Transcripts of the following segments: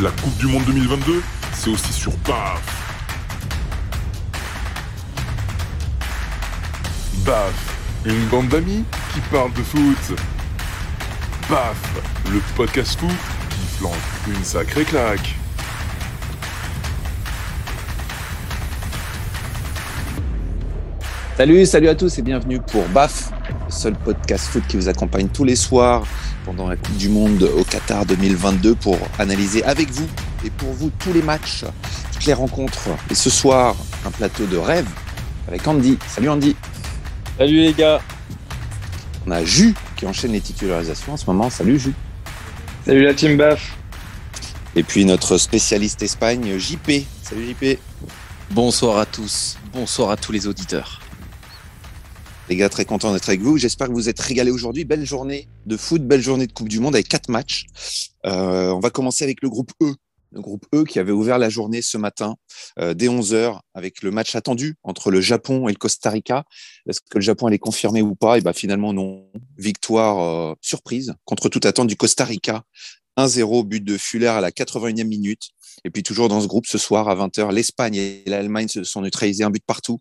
La Coupe du Monde 2022, c'est aussi sur BAF. BAF, une bande d'amis qui parle de foot. BAF, le podcast foot qui flanque une sacrée claque. Salut, salut à tous et bienvenue pour BAF, le seul podcast foot qui vous accompagne tous les soirs pendant la Coupe du Monde au Qatar 2022 pour analyser avec vous et pour vous tous les matchs, toutes les rencontres. Et ce soir, un plateau de rêve avec Andy. Salut Andy. Salut les gars. On a Jus qui enchaîne les titularisations en ce moment. Salut Jus. Salut la team BAF. Et puis notre spécialiste Espagne, JP. Salut JP. Bonsoir à tous. Bonsoir à tous les auditeurs. Les gars, très content d'être avec vous. J'espère que vous êtes régalés aujourd'hui. Belle journée de foot, belle journée de Coupe du Monde avec quatre matchs. Euh, on va commencer avec le groupe E. Le groupe E qui avait ouvert la journée ce matin euh, dès 11h avec le match attendu entre le Japon et le Costa Rica. Est-ce que le Japon allait confirmer ou pas? Et ben finalement non. Victoire euh, surprise contre toute attente du Costa Rica. 1-0, but de Fuller à la 81e minute. Et puis toujours dans ce groupe ce soir à 20h, l'Espagne et l'Allemagne se sont neutralisés un but partout.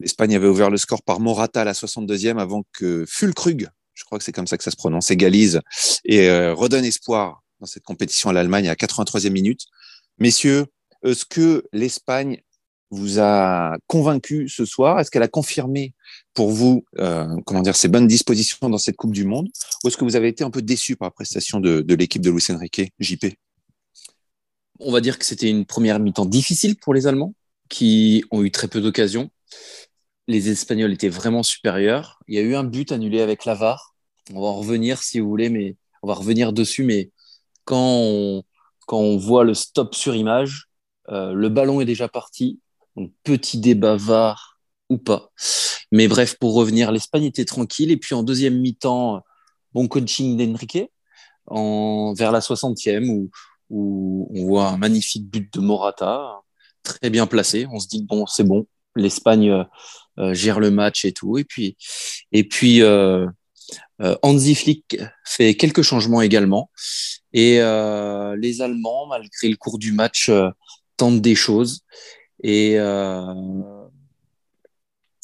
L'Espagne avait ouvert le score par Morata à la 62e avant que Fulkrug, je crois que c'est comme ça que ça se prononce, égalise et euh, redonne espoir dans cette compétition à l'Allemagne à la 83e minute. Messieurs, est-ce que l'Espagne vous a convaincu ce soir? Est-ce qu'elle a confirmé pour vous euh, comment dire ses bonnes dispositions dans cette Coupe du Monde? Ou est-ce que vous avez été un peu déçu par la prestation de, de l'équipe de Luis Enrique, JP On va dire que c'était une première mi-temps difficile pour les Allemands qui ont eu très peu d'occasions les Espagnols étaient vraiment supérieurs. Il y a eu un but annulé avec l'avare. On va en revenir si vous voulez, mais on va revenir dessus. Mais quand on, quand on voit le stop sur image, euh, le ballon est déjà parti. Petit débat VAR ou pas. Mais bref, pour revenir, l'Espagne était tranquille. Et puis en deuxième mi-temps, bon coaching d'Enrique en, vers la 60e où, où on voit un magnifique but de Morata, très bien placé. On se dit, bon, c'est bon. L'Espagne euh, gère le match et tout. Et puis, et puis euh, euh, Hansi Flick fait quelques changements également. Et les Allemands, malgré le cours du match, tentent des choses. Et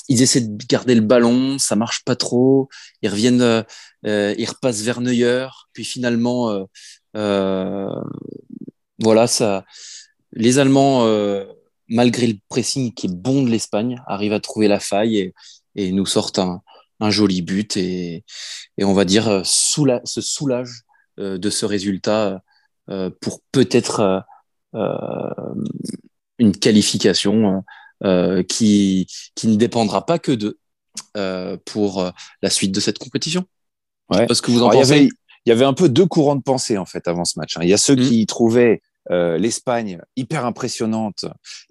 ils essaient de garder le ballon, ça marche pas trop. Ils reviennent, euh, ils repassent vers Neuer, puis finalement, euh, voilà, ça. Les Allemands malgré le pressing qui est bon de l'Espagne, arrive à trouver la faille et, nous sortent un, joli but et, on va dire euh, se soulage euh, de ce résultat euh, pour peut-être une qualification qui, qui ne dépendra pas que d'eux pour la suite de cette compétition. Parce que vous en pensez. Il y, avait, un peu deux courants de pensée en fait avant ce match. Hein. Il y a ceux mmh. qui trouvaient euh, l'Espagne hyper impressionnante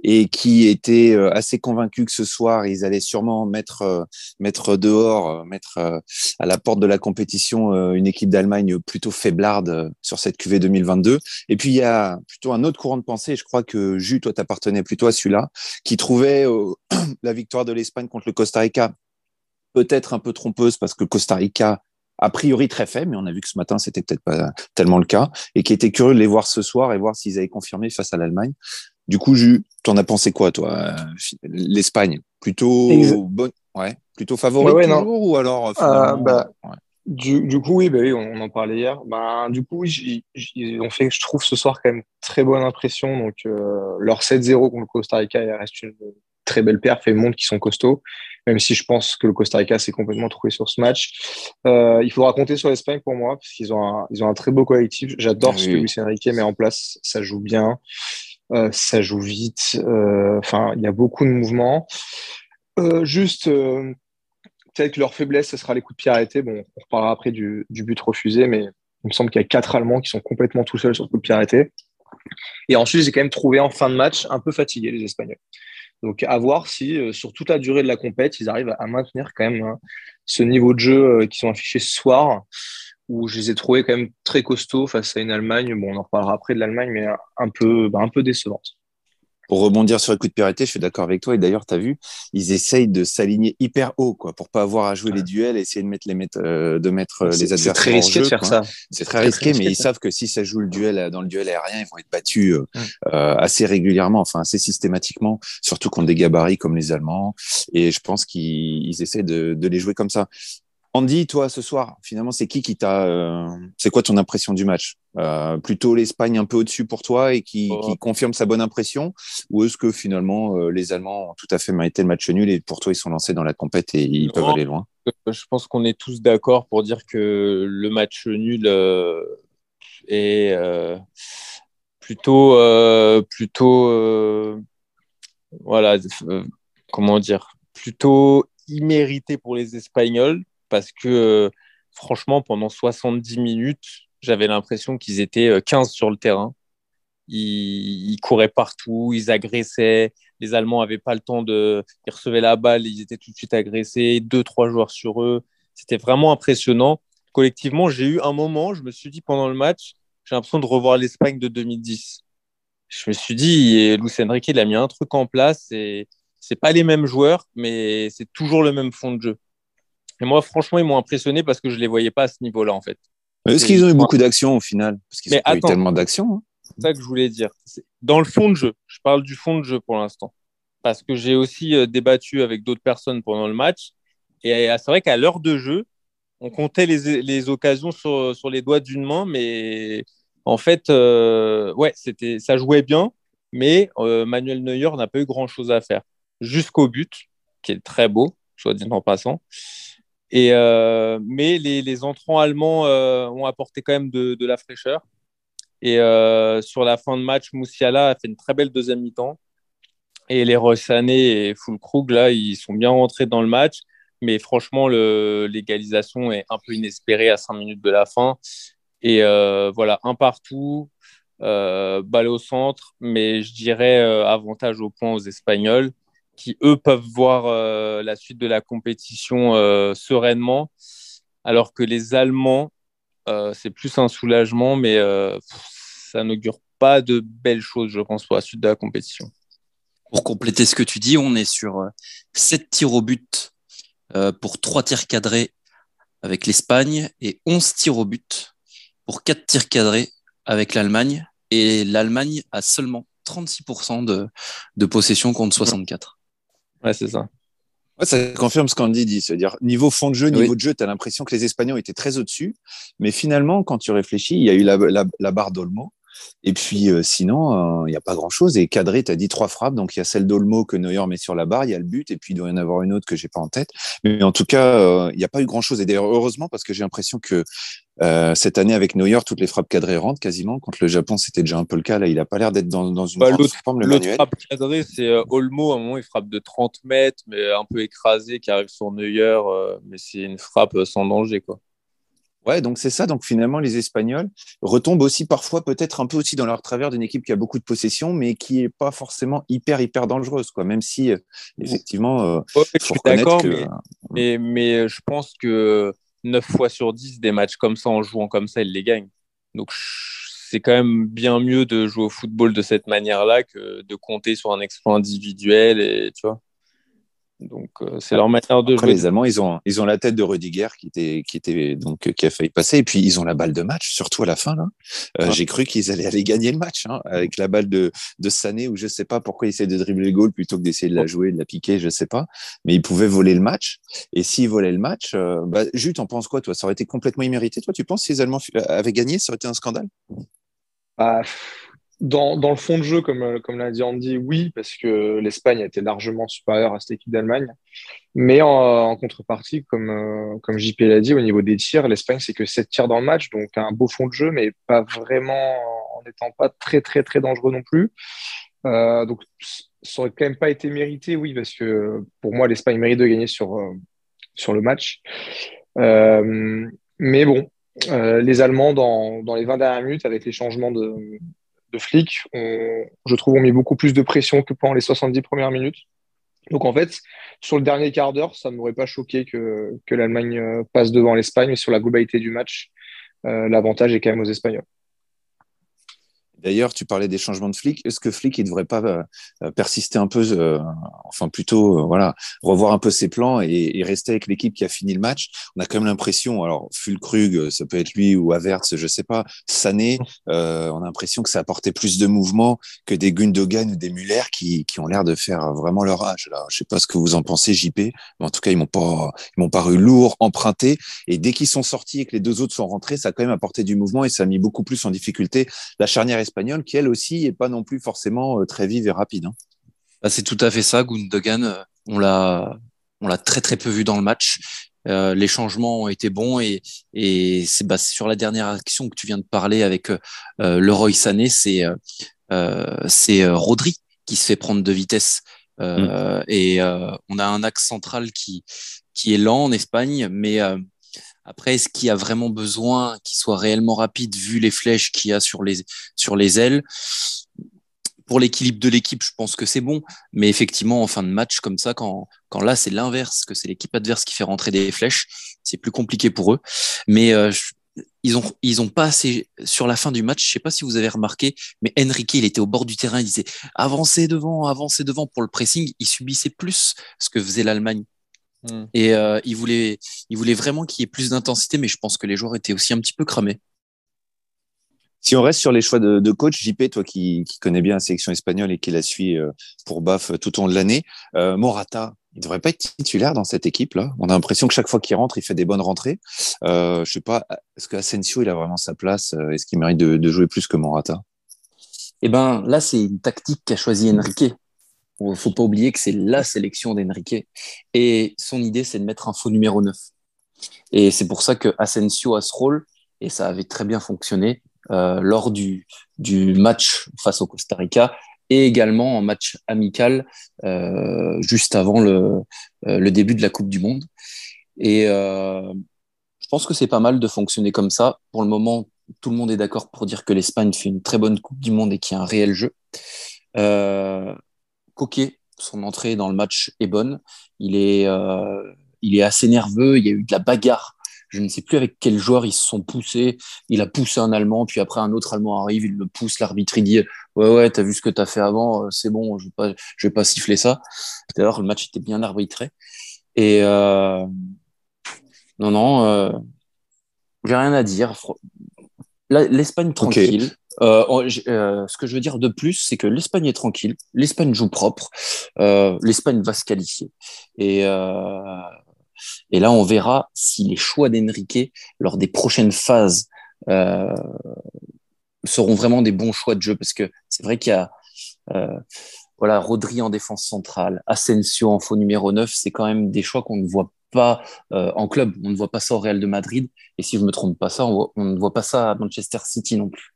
et qui était euh, assez convaincu que ce soir ils allaient sûrement mettre euh, mettre dehors mettre à la porte de la compétition une équipe d'Allemagne plutôt faiblarde sur cette QV 2022 et puis il y a plutôt un autre courant de pensée. Je crois que Jus toi t'appartenais plutôt à celui-là qui trouvait la victoire de l'Espagne contre le Costa Rica peut-être un peu trompeuse parce que Costa Rica a priori très faible, mais on a vu que ce matin, c'était peut-être pas tellement le cas, et qui était curieux de les voir ce soir et voir s'ils avaient confirmé face à l'Allemagne. Du coup, tu en as pensé quoi, toi? Euh, L'Espagne, plutôt bonne, ouais, plutôt favori toujours, ou alors euh, euh, bah, du, du, coup, oui, bah oui, on, en parlait hier. Bah, du coup, ils ont fait, je trouve, ce soir quand même très bonne impression. Donc, leur 7-0 contre le Costa Rica, il reste une très belle perf et montre qu'ils sont costauds même si je pense que le Costa Rica s'est complètement trouvé sur ce match. Euh, il faudra compter sur l'Espagne pour moi, parce qu'ils ont, un, ils ont un très beau collectif. J'adore ce que Luis Enrique met en place. Ça joue bien, euh, ça joue vite. Euh, enfin, il y a beaucoup de mouvements. juste, peut-être que leur faiblesse, ce sera les coups de pied arrêtés. Bon, on reparlera après du, du but refusé, mais il me semble qu'il y a quatre Allemands qui sont complètement tout seuls sur le coup de pied arrêté. Et ensuite, j'ai quand même trouvé en fin de match un peu fatigués, les Espagnols. Donc, à voir si, euh, sur toute la durée de la compète, ils arrivent à maintenir quand même hein, ce niveau de jeu euh, qui sont affichés ce soir, où je les ai trouvés quand même très costauds face à une Allemagne. Bon, on en reparlera après de l'Allemagne, mais un peu, bah, un peu décevante. Pour rebondir sur le coup de pied je suis d'accord avec toi. Et d'ailleurs, tu as vu, ils essayent de s'aligner hyper haut, quoi, pour pas avoir à jouer les duels et essayer de mettre les, mettre, euh, de mettre euh, les adversaires. C'est très risqué de faire ça. C'est très, risqué, mais ils savent que si ça joue le duel dans le duel aérien, ils vont être battus assez régulièrement, enfin assez systématiquement, surtout contre des gabarits comme les Allemands. Et je pense qu'ils essaient de, de les jouer comme ça. Andy, toi, ce soir, finalement, c'est qui qui t'a. Euh, c'est quoi ton impression du match? Euh, Plutôt l'Espagne un peu au-dessus pour toi et qui, oh. confirme sa bonne impression? Ou est-ce que finalement, euh, les Allemands ont tout à fait mérité le match nul et pour toi, ils sont lancés dans la compète et ils peuvent aller loin? Je pense qu'on est tous d'accord pour dire que le match nul est plutôt. plutôt voilà, comment dire? Plutôt immérité pour les Espagnols parce que euh, franchement, pendant 70 minutes, j'avais l'impression qu'ils étaient 15 euh, sur le terrain. Ils, couraient partout, ils agressaient. Les Allemands n'avaient pas le temps de. Ils recevaient la balle, ils étaient tout de suite agressés. Deux, trois joueurs sur eux. C'était vraiment impressionnant. Collectivement, j'ai eu un moment, je me suis dit pendant le match, j'ai l'impression de revoir l'Espagne de 2010. Je me suis dit, Luis Enrique, il a mis un truc en place et c'est pas les mêmes joueurs, mais c'est toujours le même fond de jeu. Et moi, franchement, ils m'ont impressionné parce que je ne les voyais pas à ce niveau-là, en fait. Est-ce qu'ils ont eu beaucoup d'actions au final? Parce qu'ils ont eu tellement d'actions. Hein. C'est ça que je voulais dire. Dans le fond de jeu, je parle du fond de jeu pour l'instant. Parce que j'ai aussi euh, débattu avec d'autres personnes pendant le match. Et euh, c'est vrai qu'à l'heure de jeu, on comptait les, les occasions sur, sur, les doigts d'une main. Mais en fait, euh, ouais, c'était, ça jouait bien. Mais Manuel Neuer n'a pas eu grand-chose à faire. Jusqu'au but, qui est très beau, soit dit en passant. Euh, mais les, entrants allemands euh, ont apporté quand même de, de la fraîcheur. Et euh, sur la fin de match, Moussiala a fait une très belle deuxième mi-temps. Et les Rossané et Fulkrug, là, ils sont bien rentrés dans le match. Mais franchement, l'égalisation est un peu inespérée à 5 minutes de la fin. Et voilà, un partout, balle au centre, mais je dirais avantage au point aux Espagnols qui, eux, peuvent voir euh, la suite de la compétition euh, sereinement, alors que les Allemands, euh, c'est plus un soulagement, mais ça n'augure pas de belles choses, je pense, pour la suite de la compétition. Pour compléter ce que tu dis, on est sur 7 tirs au but pour 3 tirs cadrés avec l'Espagne et 11 tirs au but pour 4 tirs cadrés avec l'Allemagne. Et l'Allemagne a seulement 36% de, de possession contre 64. Ouais, c'est ça. ça confirme ce qu'Andy dit. C'est-à-dire, niveau fond de jeu, niveau de jeu, tu as l'impression que les Espagnols étaient très au-dessus. Mais finalement, quand tu réfléchis, il y a eu la, la barre d'Olmo. Et puis euh, sinon, il euh, n'y a pas grand-chose. Et cadré, tu as dit trois frappes. Donc il y a celle d'Olmo que Neuer met sur la barre, il y a le but, et puis il doit y en avoir une autre que j'ai pas en tête. Mais en tout cas, euh, il n'y a pas eu grand-chose. Et d'ailleurs, heureusement, parce que j'ai l'impression que cette année, avec Neuer, toutes les frappes cadrées rentrent quasiment. Contre le Japon, c'était déjà un peu le cas. Là, il n'a pas l'air d'être dans, dans, une bah, forme, L'autre frappe cadrée, c'est Olmo. À un moment, il frappe de 30 mètres, mais un peu écrasé, qui arrive sur Neuer. mais c'est une frappe sans danger, quoi. Ouais, donc c'est ça. Donc finalement, les Espagnols retombent aussi parfois peut-être un peu aussi dans leur travers d'une équipe qui a beaucoup de possession, mais qui est pas forcément hyper hyper dangereuse, quoi. Même si euh, effectivement, euh, je suis d'accord, mais, mais, euh, je pense que 9 fois sur 10 des matchs comme ça en jouant comme ça, ils les gagnent. Donc c'est quand même bien mieux de jouer au football de cette manière-là que de compter sur un exploit individuel et tu vois. Donc euh, c'est leur manière de jouer. Les Allemands, ils ont ils ont la tête de Rudiger qui était qui était donc qui a failli passer. Et puis ils ont la balle de match surtout à la fin là. Euh, j'ai cru qu'ils allaient aller gagner le match hein, avec la balle de de Sané ou je sais pas pourquoi ils essaient de dribbler le goal plutôt que d'essayer de la jouer, de la piquer, je sais pas. Mais ils pouvaient voler le match. Et s'ils volaient le match, euh, bah, Jut, t'en penses quoi toi? Ça aurait été complètement immérité toi? Tu penses si les Allemands avaient gagné, ça aurait été un scandale? Bah, dans, le fond de jeu, comme, comme l'a dit Andy, oui, parce que l'Espagne a été largement supérieure à cette équipe d'Allemagne. Mais en, contrepartie, comme, euh, JP l'a dit, au niveau des tirs, l'Espagne, c'est que 7 tirs dans le match, donc un beau fond de jeu, mais pas vraiment en n'étant pas très, très, très dangereux non plus. Euh, donc, ça aurait quand même pas été mérité, oui, parce que pour moi, l'Espagne mérite de gagner sur, euh, sur le match. Euh, mais bon, euh, les Allemands, dans, dans les 20 dernières minutes, avec les changements de, de flics, je trouve, ont mis beaucoup plus de pression que pendant les 70 premières minutes. Donc en fait, sur le dernier quart d'heure, ça ne m'aurait pas choqué que, l'Allemagne euh, passe devant l'Espagne, mais sur la globalité du match, euh, l'avantage est quand même aux Espagnols. D'ailleurs, tu parlais des changements de flics. Est-ce que Flick il devrait pas euh, persister un peu, euh, enfin plutôt, euh, voilà, revoir un peu ses plans et, et rester avec l'équipe qui a fini le match? On a quand même l'impression, alors Fulkrug, ça peut être lui ou Averts, je sais pas, Sané, euh, on a l'impression que ça apportait plus de mouvement que des Gundogan ou des Muller qui, qui ont l'air de faire vraiment leur âge. Là, je sais pas ce que vous en pensez, JP, mais en tout cas, ils m'ont pas, ils m'ont paru lourds, empruntés, et dès qu'ils sont sortis et que les deux autres sont rentrés, ça a quand même apporté du mouvement et ça a mis beaucoup plus en difficulté la charnière espagnole qui elle aussi est pas non plus forcément euh, très vive et rapide. Hein. Bah, c'est tout à fait ça, Gundogan. On l'a, on l'a très très peu vu dans le match. Euh, les changements ont été bons et, et c'est bah, sur la dernière action que tu viens de parler avec euh, Leroy Sané, c'est euh, c'est Rodri qui se fait prendre de vitesse. Euh, Et on a un axe central qui, qui est lent en Espagne, mais après, est-ce qu'il y a vraiment besoin qu'il soit réellement rapide vu les flèches qu'il y a sur les, ailes? Pour l'équilibre de l'équipe, je pense que c'est bon. Mais effectivement, en fin de match, comme ça, quand, là, c'est l'inverse, que c'est l'équipe adverse qui fait rentrer des flèches, c'est plus compliqué pour eux. Mais euh, ils ont, ils pas assez, sur la fin du match, je sais pas si vous avez remarqué, mais Enrique, il était au bord du terrain, il disait avancez devant, avancez devant pour le pressing. Il subissait plus ce que faisait l'Allemagne. Hmm. Et euh, il, voulait, il voulait vraiment qu'il y ait plus d'intensité, mais je pense que les joueurs étaient aussi un petit peu cramés. Si on reste sur les choix de, de coach, JP, toi qui, qui connais bien la sélection espagnole et qui la suit euh, pour BAF tout au long de l'année, euh, Morata, il devrait pas être titulaire dans cette équipe-là. On a l'impression que chaque fois qu'il rentre, il fait des bonnes rentrées. Euh, je sais pas, est-ce que Asensio, il a vraiment sa place euh, Est-ce qu'il mérite de, de jouer plus que Morata? Et ben là, c'est une tactique qu'a choisi Enrique. Il faut pas oublier que c'est la sélection d'Enrique. Et son idée, c'est de mettre un faux numéro 9. Et c'est pour ça que Asensio a ce rôle, et ça avait très bien fonctionné euh, lors du, match face au Costa Rica, et également en match amical euh, juste avant le, euh, le début de la Coupe du Monde. Et je pense que c'est pas mal de fonctionner comme ça. Pour le moment, tout le monde est d'accord pour dire que l'Espagne fait une très bonne Coupe du Monde et qu'il y a un réel jeu. Coquet, son entrée dans le match est bonne. Il est, euh, il est assez nerveux. Il y a eu de la bagarre. Je ne sais plus avec quel joueur ils se sont poussés. Il a poussé un Allemand, puis après un autre Allemand arrive, il le pousse. L'arbitre il dit Ouais, ouais, t'as vu ce que t'as fait avant, euh, c'est bon, je vais pas, je vais pas siffler ça. D'ailleurs, le match était bien arbitré. Et euh, non, non, euh, j'ai rien à dire. L'Espagne tranquille. Euh, euh, ce que je veux dire de plus, c'est que l'Espagne est tranquille, l'Espagne joue propre, euh, l'Espagne va se qualifier. Et, euh, et là, on verra si les choix d'Enrique lors des prochaines phases euh, seront vraiment des bons choix de jeu, parce que c'est vrai qu'il y a voilà, Rodri en défense centrale, Asensio en faux numéro 9, c'est quand même des choix qu'on ne voit pas euh, en club. On ne voit pas ça au Real de Madrid. Et si je me trompe pas ça, on ne voit pas ça à Manchester City non plus.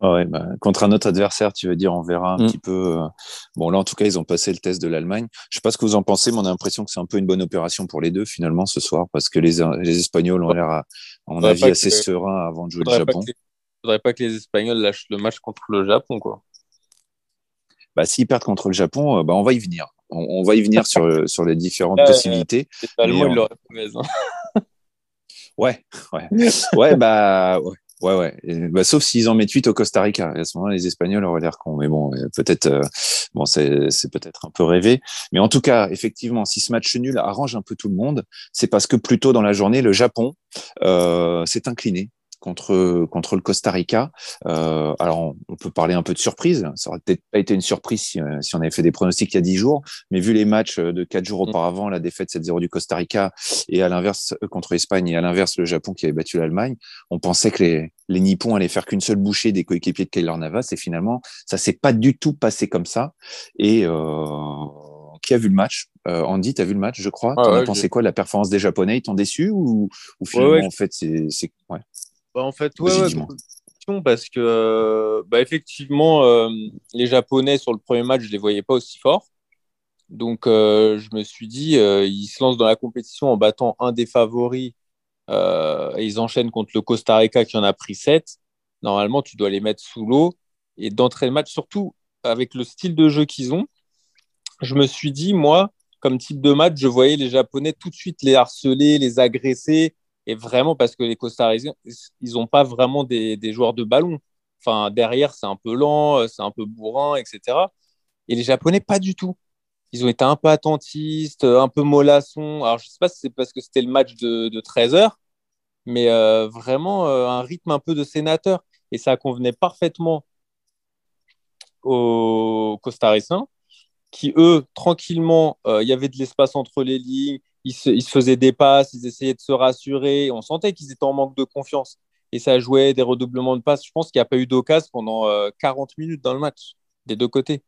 Ah ouais, bah, contre un autre adversaire, tu veux dire, on verra un Mm. petit peu. euh, Bon, là, en tout cas, ils ont passé le test de l'Allemagne. Je sais pas ce que vous en pensez, mais on a l'impression que c'est un peu une bonne opération pour les deux, finalement, ce soir, parce que les, les Espagnols ont l'air, à, à mon avis, assez que- sereins avant de jouer le Japon. que les... faudrait pas que les Espagnols lâchent le match contre le Japon, quoi. Bah, s'ils perdent contre le Japon, euh, bah, on va y venir. On, on va y venir sur, sur les différentes Euh, possibilités. Mais, ils l'auraient mauvaise. hein. Ouais, ouais. Ouais, bah, ouais. Ouais, ouais. Bah, sauf s'ils en mettent 8 au Costa Rica. Et à ce moment-là, les Espagnols auraient l'air cons. Mais bon, euh, peut-être, euh, bon, c'est, c'est peut-être un peu rêvé. Mais en tout cas, effectivement, si ce match nul arrange un peu tout le monde, c'est parce que plus tôt dans la journée, le Japon euh, s'est incliné contre contre le Costa Rica. Euh, alors, on, on peut parler un peu de surprise. Ça aurait peut-être pas été une surprise si, euh, si on avait fait des pronostics il y a 10 jours. Mais vu les matchs de 4 jours Mm. auparavant, la défaite 7-0 du Costa Rica et à l'inverse euh, contre l'Espagne et à l'inverse le Japon qui avait battu l'Allemagne, on pensait que les, les Nippons allaient faire qu'une seule bouchée des coéquipiers de Keylor Navas et finalement ça s'est pas du tout passé comme ça. Et euh, qui a vu le match? Euh, Andy, tu as vu le match, je crois? T'en as pensé quoi de la performance des Japonais? Ils t'ont déçu ou, ou finalement ouais. en fait c'est c'est- ouais. Bah, en fait, ouais, ouais, parce que, euh, bah, effectivement, euh, les Japonais sur le premier match, je les voyais pas aussi forts. Donc, euh, je me suis dit, euh, ils se lancent dans la compétition en battant un des favoris et ils enchaînent contre le Costa Rica qui en a pris 7. Normalement, tu dois les mettre sous l'eau et d'entrer le match, surtout avec le style de jeu qu'ils ont. Je me suis dit, moi, comme type de match, je voyais les Japonais tout de suite les harceler, les agresser. Et vraiment, parce que les Costariciens, ils n'ont pas vraiment des, joueurs de ballon. Enfin, derrière, c'est un peu lent, c'est un peu bourrin, etc. Et les Japonais, pas du tout. Ils ont été un peu attentistes, un peu mollassons. Alors, je ne sais pas si c'est parce que c'était le match de, de 13 heures, mais euh, vraiment euh, un rythme un peu de sénateur. Et ça convenait parfaitement aux Costaricains, qui, eux, tranquillement, euh, il y avait de l'espace entre les lignes, ils se, ils faisaient des passes, ils essayaient de se rassurer. On sentait qu'ils étaient en manque de confiance. Et ça jouait des redoublements de passes. Je pense qu'il n'y a pas eu d'occasion pendant 40 minutes dans le match, des deux côtés.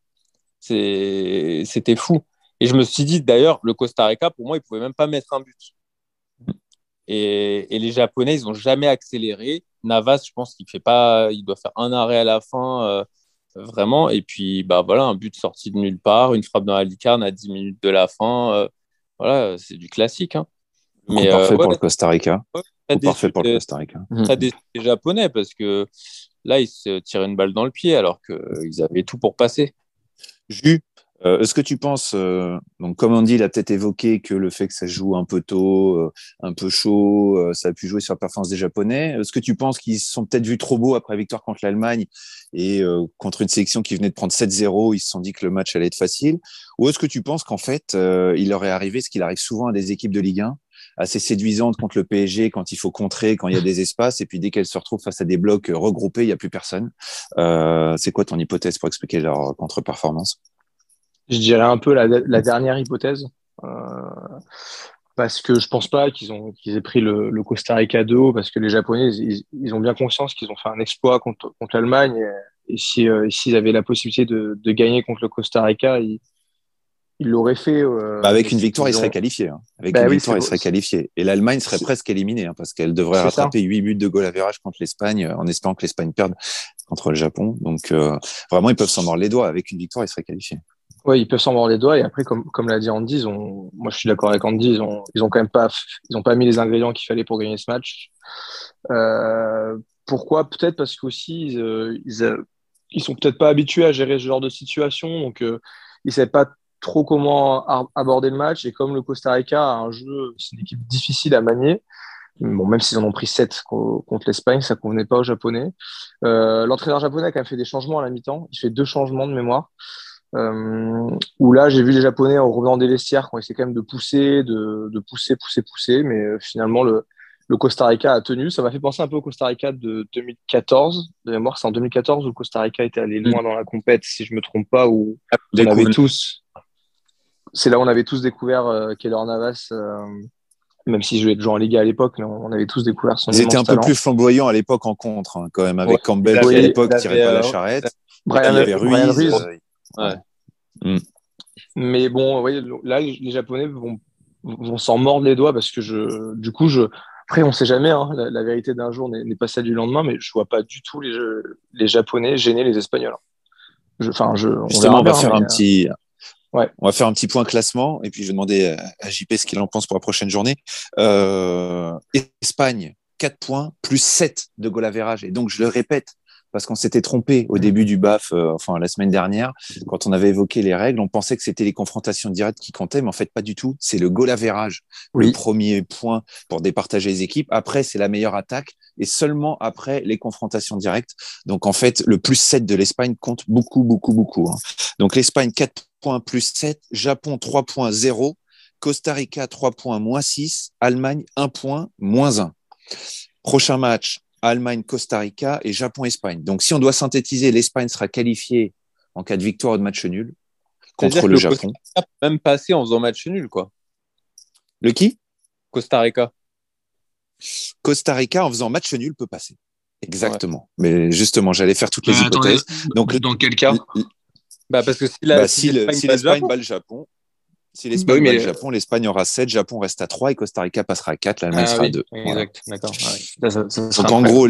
C'était fou. Et je me suis dit, d'ailleurs, le Costa Rica, pour moi, il ne pouvait même pas mettre un but. Et, les Japonais, ils n'ont jamais accéléré. Navas, je pense qu'il fait pas, il doit faire un arrêt à la fin, euh, vraiment. Et puis, bah voilà, un but sorti de nulle part, une frappe dans la lucarne à 10 minutes de la fin. Euh, voilà, c'est du classique. Hein. Mais, parfait euh, pour le Costa Rica. Ouais, parfait pour le Costa Rica. Ça déçu les Japonais parce que là, ils se tiraient une balle dans le pied alors qu'ils avaient tout pour passer. Jus, euh, est-ce que tu penses, euh, donc comme on dit, a peut-être évoqué que le fait que ça joue un peu tôt, euh, un peu chaud, euh, ça a pu jouer sur la performance des Japonais. Est-ce que tu penses qu'ils se sont peut-être vus trop beaux après victoire contre l'Allemagne et contre une sélection qui venait de prendre 7-0, ils se sont dit que le match allait être facile? Ou est-ce que tu penses qu'en fait, il leur est arrivé ce qu'il arrive souvent à des équipes de Ligue 1 assez séduisante contre le PSG quand il faut contrer, quand il y a des espaces, et puis dès qu'elles se retrouvent face à des blocs regroupés, il n'y a plus personne. C'est quoi ton hypothèse pour expliquer leur contre-performance? Je dirais un peu la, la dernière hypothèse. Euh, parce que je pense pas qu'ils ont qu'ils aient pris le, le, Costa Rica de haut parce que les Japonais ils, ils ont bien conscience qu'ils ont fait un exploit contre, contre l'Allemagne et, et si euh, s'ils avaient la possibilité de, de, gagner contre le Costa Rica ils, il l'aurait fait. Euh, bah avec une victoire, il serait qualifié. Hein. Avec bah une oui, victoire, il serait qualifié. Et l'Allemagne serait presque éliminée hein, parce qu'elle devrait rattraper huit buts de goal à virage contre l'Espagne en espérant que l'Espagne perde contre le Japon. Donc euh, vraiment, ils peuvent s'en mordre les doigts. Avec une victoire, ils seraient qualifiés. Oui, ils peuvent s'en mordre les doigts. Et après, comme, comme l'a dit Andy, moi je suis d'accord avec Andy, ils ont, ils ont quand même pas, ils ont pas mis les ingrédients qu'il fallait pour gagner ce match. Euh, pourquoi? Peut-être parce qu'aussi, ils, euh, ils, ils, sont peut-être pas habitués à gérer ce genre de situation. Donc, euh, ils savaient pas trop comment aborder le match. Et comme le Costa Rica a un jeu, c'est une équipe difficile à manier. Bon, même s'ils en ont pris 7 contre l'Espagne, ça convenait pas aux Japonais. Euh, L'entraîneur japonais a quand même fait des changements à la mi-temps. Il fait deux changements de mémoire. Euh, où là, j'ai vu les Japonais en revenant des vestiaires qui ont essayé quand même de pousser, de, de pousser, pousser, pousser. Mais euh, finalement, le, le Costa Rica a tenu. Ça m'a fait penser un peu au Costa Rica de 2014. De mémoire, c'est en 2014 où le Costa Rica était allé loin dans la compète, si je me trompe pas, où on avait tous c'est là où on avait tous découvert euh, Keller Navas, euh, même si je jouais toujours en Liga à l'époque, on avait tous découvert son Ils étaient un peu plus flamboyants à l'époque en contre, hein, quand même, avec ouais, Campbell qui à l'époque tirait pas la charrette. Brian, il y avait Ruiz. Ruiz. Euh, ouais. Mm. Mais bon, ouais, là, les Japonais vont, vont s'en mordre les doigts parce que je, du coup, je, après, on sait jamais, hein, la, la, vérité d'un jour n'est pas celle du lendemain, mais je vois pas du tout les, les Japonais gêner les Espagnols. Enfin, je, on, Justement, on va faire un petit, Ouais. On va faire un petit point classement et puis je vais demander à JP ce qu'il en pense pour la prochaine journée. Euh, Espagne, 4 points, plus 7 de goal average. Et donc, je le répète, parce qu'on s'était trompé au début du BAF, euh, enfin la semaine dernière, quand on avait évoqué les règles, on pensait que c'était les confrontations directes qui comptaient, mais en fait pas du tout. C'est le goal average, oui. le premier point pour départager les équipes. Après, c'est la meilleure attaque et seulement après les confrontations directes. Donc en fait, le plus 7 de l'Espagne compte beaucoup, beaucoup, beaucoup. Hein. Donc l'Espagne 4 points plus 7, Japon 3 points 0, Costa Rica 3 points moins 6, Allemagne 1 point moins 1. Prochain match, Allemagne, Costa Rica et Japon-Espagne. Donc, si on doit synthétiser, l'Espagne sera qualifiée en cas de victoire ou de match nul contre le, le Japon. Costa même passé en faisant match nul, quoi. Le qui? Costa Rica. Costa Rica en faisant match nul peut passer. Exactement. Ouais. Mais justement, j'allais faire toutes les bah, hypothèses. Attendez, Donc, dans quel cas? bah parce que si l'Espagne bah, si si bat le Japon, si l'Espagne bah oui, bat le Japon, l'Espagne aura 7, Japon reste à 3 et Costa Rica passera à 4, l'Allemagne ah, sera oui, à 2. Exact, voilà. d'accord. Ouais. Ça, ça, ça Donc en gros,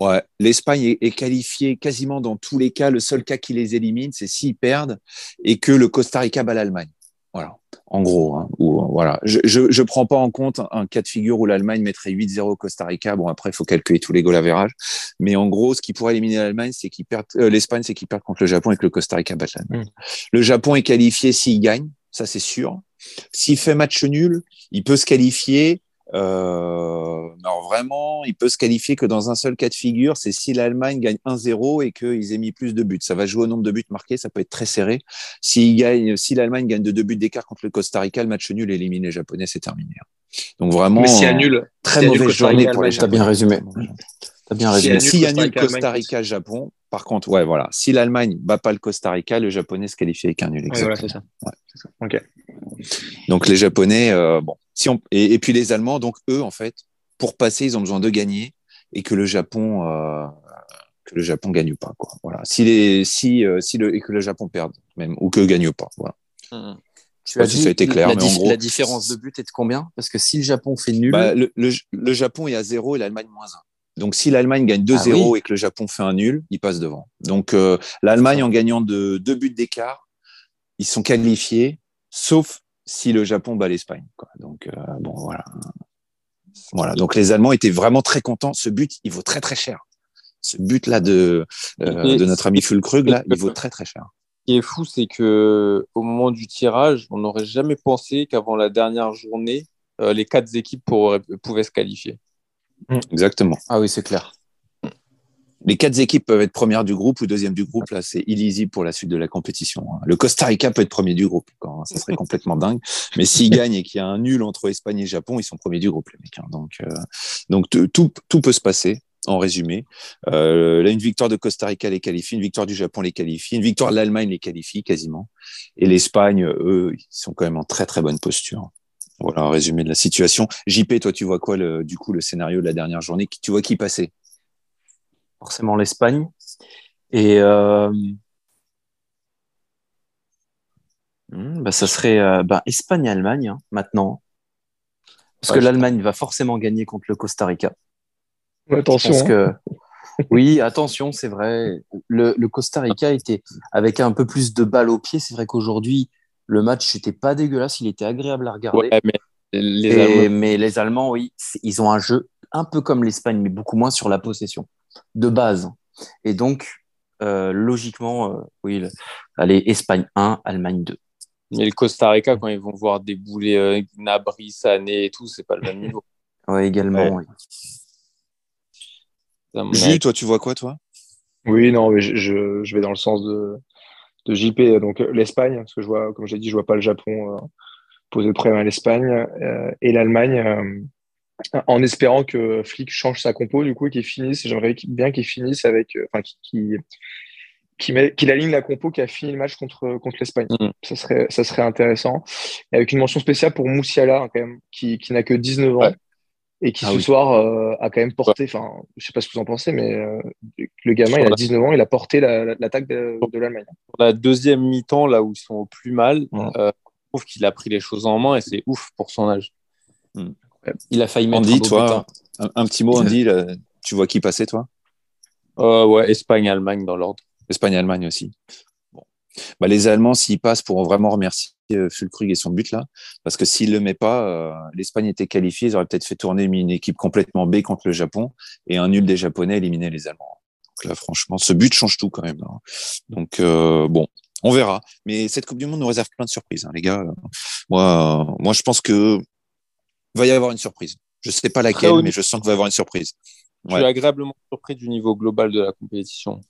ouais, l'Espagne est, est, qualifiée quasiment dans tous les cas. Le seul cas qui les élimine, c'est s'ils perdent et que le Costa Rica bat l'Allemagne. Voilà, en gros. Hein, ou, voilà. Je ne prends pas en compte un cas de figure où l'Allemagne mettrait 8-0 au Costa Rica. Bon, après, il faut calculer tous les goals à verrage. Mais en gros, ce qui pourrait éliminer l'Allemagne, c'est qu'ils perdent, euh, l'Espagne, c'est qu'ils perdent contre le Japon et que le Costa Rica batte l'Allemagne. Mm. Le Japon est qualifié s'il gagne, ça c'est sûr. S'il fait match nul, il peut se qualifier Euh, alors vraiment, il peut se qualifier que dans un seul cas de figure, c'est si l'Allemagne gagne 1-0 et qu'ils aient mis plus de buts. Ça va jouer au nombre de buts marqués, ça peut être très serré. Si, gagne, si l'Allemagne gagne de deux buts d'écart contre le Costa Rica, le match nul élimine les Japonais, c'est terminé. Donc vraiment, Mais si nul, très si mauvaise annule journée pour les T'as bien résumé. T'as bien résumé. y a Costa nul Rica, Costa Allemagne, Rica, Japon, par contre, ouais, voilà. Si l'Allemagne bat pas le Costa Rica, le Japonais se qualifie avec un nul. Ouais, exactement. voilà, c'est ça. Ouais. Donc les Japonais, euh, bon, si on et, et puis les Allemands, donc eux en fait, pour passer, ils ont besoin de gagner et que le Japon euh, que le Japon gagne pas quoi. Voilà. Si les si euh, si le et que le Japon perde même ou que gagne pas. Voilà. Tu pas si ça a été clair, la, mais en dif- gros- la différence de but est de combien? Parce que si le Japon fait nul, Bah, le, le, le Japon est à 0 et l'Allemagne moins 1. Donc si l'Allemagne gagne 2-0 Ah oui. et que le Japon fait un nul, il passe devant. Donc euh, l'Allemagne en gagnant de deux buts d'écart, ils sont qualifiés, sauf si le Japon bat l'Espagne. Donc euh, bon voilà. Voilà. Donc les Allemands étaient vraiment très contents. Ce but, il vaut très très cher. Ce but là de euh, de notre ami Fulkrug là, il vaut très très cher. Ce qui est fou, c'est que au moment du tirage, on n'aurait jamais pensé qu'avant la dernière journée, euh, les quatre équipes pouvaient se qualifier. Exactement. ah oui, c'est clair. Les quatre équipes peuvent être premières du groupe ou deuxième du groupe. Là, c'est illisible pour la suite de la compétition. hein. Le Costa Rica peut être premier du groupe. Quand, ça serait complètement dingue. Mais s'ils gagnent et qu'il y a un nul entre Espagne et Japon, ils sont premiers du groupe, les mecs. hein. Donc, euh, donc tout, tout peut se passer. En résumé, euh, là, une victoire de Costa Rica les qualifie, une victoire du Japon les qualifie, une victoire de l'Allemagne les qualifie quasiment. Et l'Espagne, eux, ils sont quand même en très très bonne posture. Voilà un résumé de la situation. JP, toi, tu vois quoi, le, du coup, le scénario de la dernière journée? Qui- Tu vois qui passer Forcément l'Espagne. Et euh, hmm, bah, ça serait euh, bah, Espagne-Allemagne hein, maintenant. Parce que l'Allemagne va forcément gagner contre le Costa Rica. Attention. hein. que oui, attention, c'est vrai. Le, le Costa Rica était avec un peu plus de balles au pied. C'est vrai qu'aujourd'hui, le match n'était pas dégueulasse, il était agréable à regarder. Ouais, mais les Et- Allemands, mais les Allemands, oui, ils ont un jeu un peu comme l'Espagne, mais beaucoup moins sur la possession, de base. Et donc, euh, logiquement, euh, oui, le- allez, Espagne 1, Allemagne 2. mais le Costa Rica, quand ils vont voir débouler euh, Gnabry, Sané et tout, c'est pas le même niveau. Ouais, également. Ouais. oui. Jus, toi, tu vois quoi, toi? Oui, non, mais je, je, je vais dans le sens de, de JP. Donc euh, l'Espagne, parce que je vois, comme j'ai dit, je vois pas le Japon euh, poser le problème à l'Espagne euh, et l'Allemagne, euh, en espérant que Flick change sa compo du coup et qu'il finisse. J'aimerais bien qu'il finisse avec, euh, enfin, qu'il qu'il- qu'il aligne la compo qui a fini le match contre contre l'Espagne. Mhm. Ça serait ça serait intéressant. Et avec une mention spéciale pour Moussiala hein, quand même, qui, qui n'a que 19 ans. Ouais. Et qui Ah ce oui. soir euh, a quand même porté, enfin, je sais pas ce que vous en pensez, mais euh, le gamin, il a 19 ans, il a porté la- la- l'attaque de, de l'Allemagne. Pour la deuxième mi-temps, là où ils sont au plus mal, Ouais. euh, je trouve qu'il a pris les choses en main et c'est ouf pour son âge. Il a failli mettre Andy, toi, butin. un, un petit mot, Andy, là, tu vois qui passer, toi? Euh, ouais, Espagne-Allemagne dans l'ordre. Espagne-Allemagne aussi. Bon. Bah, les Allemands, s'ils passent, pourront vraiment remercier Fulkrug et son but là, parce que s'ils le met pas, euh, l'Espagne était qualifiée, ils auraient peut-être fait tourner une équipe complètement B contre le Japon et un nul des Japonais éliminer les Allemands. Donc là, franchement, ce but change tout quand même. hein. Donc euh, bon, on verra. Mais cette Coupe du Monde nous réserve plein de surprises, hein, les gars. Moi, euh, moi, je pense que va y avoir une surprise. Je sais pas laquelle, mais je sens qu'il va y avoir une surprise. Je suis agréablement surpris du niveau global de la compétition.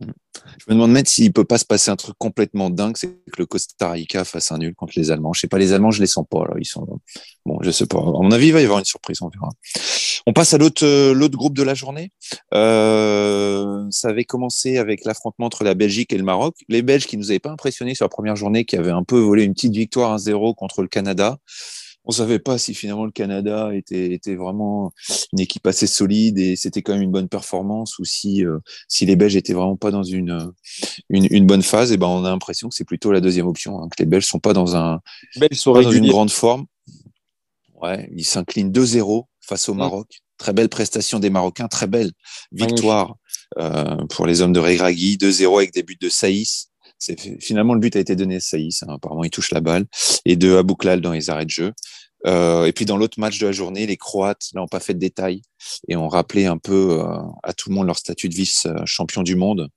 Je me demande même s'il peut pas se passer un truc complètement dingue, c'est que le Costa Rica fasse un nul contre les Allemands. Je sais pas, les Allemands, je les sens pas. Ils sont bon, je sais pas. À mon avis, il va y avoir une surprise, on verra. On passe à l'autre euh, groupe de la journée. Euh, ça avait commencé avec l'affrontement entre la Belgique et le Maroc. Les Belges qui nous avaient pas impressionnés sur la première journée, qui avaient un peu volé une petite victoire 1-0 contre le Canada. On savait pas si finalement le Canada était, était vraiment une équipe assez solide et c'était quand même une bonne performance ou si euh, si les Belges étaient vraiment pas dans une une, une bonne phase, et ben on a l'impression que c'est plutôt la deuxième option, hein, que les Belges sont pas dans un Belges sont pas dans une grande forme. Ouais, ils s'inclinent 2-0 face au Mm. Maroc. Très belle prestation des Marocains, très belle victoire euh, pour les hommes de Regragui, 2-0 avec des buts de Saïs. Finalement le but a été donné à hein. Apparemment, il touche la balle et de Abouklal dans les arrêts de jeu. Euh, et puis dans l'autre match de la journée, les Croates n'ont pas fait de détails et ont rappelé un peu euh, à tout le monde leur statut de vice-champion du monde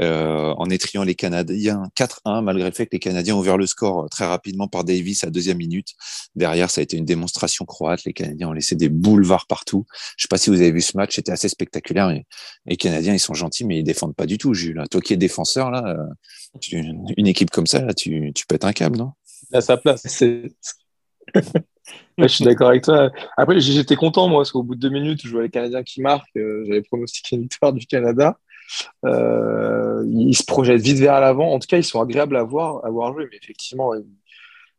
euh, en étriant les Canadiens 4-1, malgré le fait que les Canadiens ont ouvert le score très rapidement par Davis à deuxième minute. Derrière, ça a été une démonstration croate. Les Canadiens ont laissé des boulevards partout. Je sais pas si vous avez vu ce match, c'était assez spectaculaire. Et les Canadiens, ils sont gentils, mais ils défendent pas du tout, Jules. Toi qui es défenseur, là, une équipe comme ça, là, tu, tu pètes un câble, non? À sa place. C'est je suis d'accord avec toi. Après, j'étais content, moi, parce qu'au bout de deux minutes, je vois les Canadiens qui marquent. Euh, j'avais pronostiqué une victoire du Canada. Euh, ils se projettent vite vers l'avant. En tout cas, ils sont agréables à voir, à voir jouer. Mais effectivement,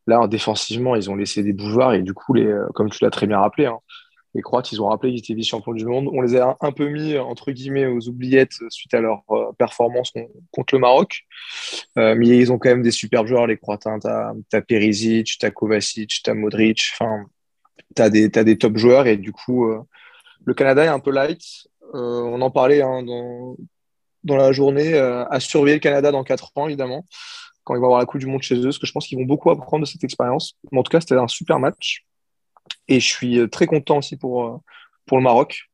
là, défensivement, ils ont laissé des bougeoirs. Et du coup, euh, comme tu l'as très bien rappelé, hein, les Croates, ils ont rappelé qu'ils étaient vice-champions du monde. On les a un, peu mis, entre guillemets, aux oubliettes suite à leur euh, performance contre le Maroc. Euh, mais ils ont quand même des super joueurs, les Croates. Hein. Tu as, Perisic, tu as Kovacic, tu as Modric. Enfin, tu as, des top joueurs. Et du coup, euh, le Canada est un peu light. on en parlait hein, dans, dans, la journée. à surveiller le Canada dans 4 ans, évidemment, quand ils vont avoir la Coupe du Monde chez eux. Parce que je pense qu'ils vont beaucoup apprendre de cette expérience. Mais en tout cas, c'était un super match. Et je suis euh, très content aussi pour, euh, pour le Maroc,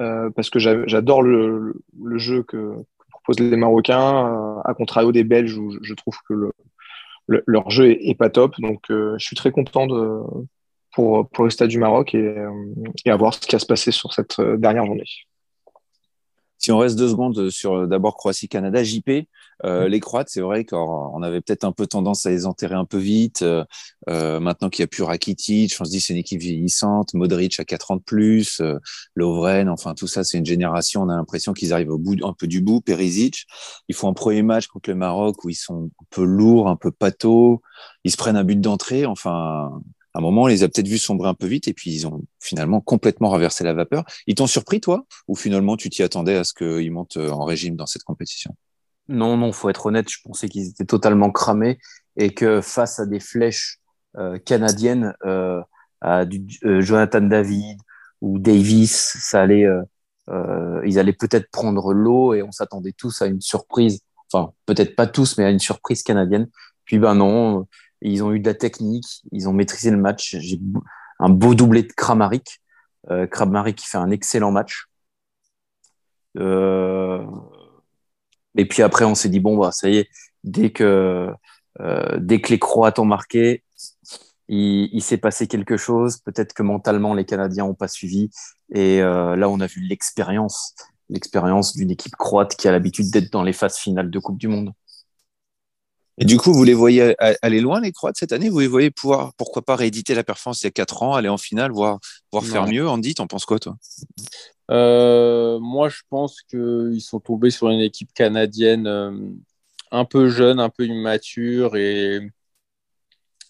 euh, parce que j'adore le, le, jeu que, proposent les Marocains, à contrario des Belges, où je trouve que le, leur jeu est, pas top. Donc, je suis très content de, pour, pour le stade du Maroc et, et à voir ce qui va se passer sur cette dernière journée. Si on reste deux secondes sur d'abord Croatie-Canada, JP, euh, mm. les Croates, c'est vrai qu'on avait peut-être un peu tendance à les enterrer un peu vite. Euh, euh maintenant qu'il n'y a plus Rakitic, on se dit c'est une équipe vieillissante. Modric à 4 ans de plus, euh, Lovren, enfin tout ça, c'est une génération. On a l'impression qu'ils arrivent au bout un peu du bout. Perisic, ils font un premier match contre le Maroc où ils sont un peu lourds, un peu pâteaux. Ils se prennent un but d'entrée. Enfin, un moment, on les a peut-être vus sombrer un peu vite et puis ils ont finalement complètement renversé la vapeur. Ils t'ont surpris, toi, ou finalement tu t'y attendais à ce qu'ils montent en régime dans cette compétition? Non, non, faut être honnête. Je pensais qu'ils étaient totalement cramés et que face à des flèches euh, canadiennes, euh, à euh, Jonathan David ou Davis, ça allait, ils allaient peut-être prendre l'eau et on s'attendait tous à une surprise. Enfin, peut-être pas tous, mais à une surprise canadienne. Puis ben non, ils ont eu de la technique, ils ont maîtrisé le match. J'ai un beau doublé de Kramaric. Euh, Kramaric qui fait un excellent match. Euh, et puis après, on s'est dit, bon, bah, ça y est, dès que, euh, dès que les Croates ont marqué, il, s'est passé quelque chose. Peut-être que mentalement, les Canadiens n'ont pas suivi. Et euh, là, on a vu l'expérience, l'expérience d'une équipe croate qui a l'habitude d'être dans les phases finales de Coupe du Monde. Et du coup, vous les voyez aller loin, les Croates, cette année? Vous les voyez pouvoir, pourquoi pas, rééditer la performance il y a 4 ans, aller en finale, voire, voir faire mieux? Andy, t'en penses quoi, toi? Euh, Moi, je pense qu'ils sont tombés sur une équipe canadienne euh, un peu jeune, un peu immature et,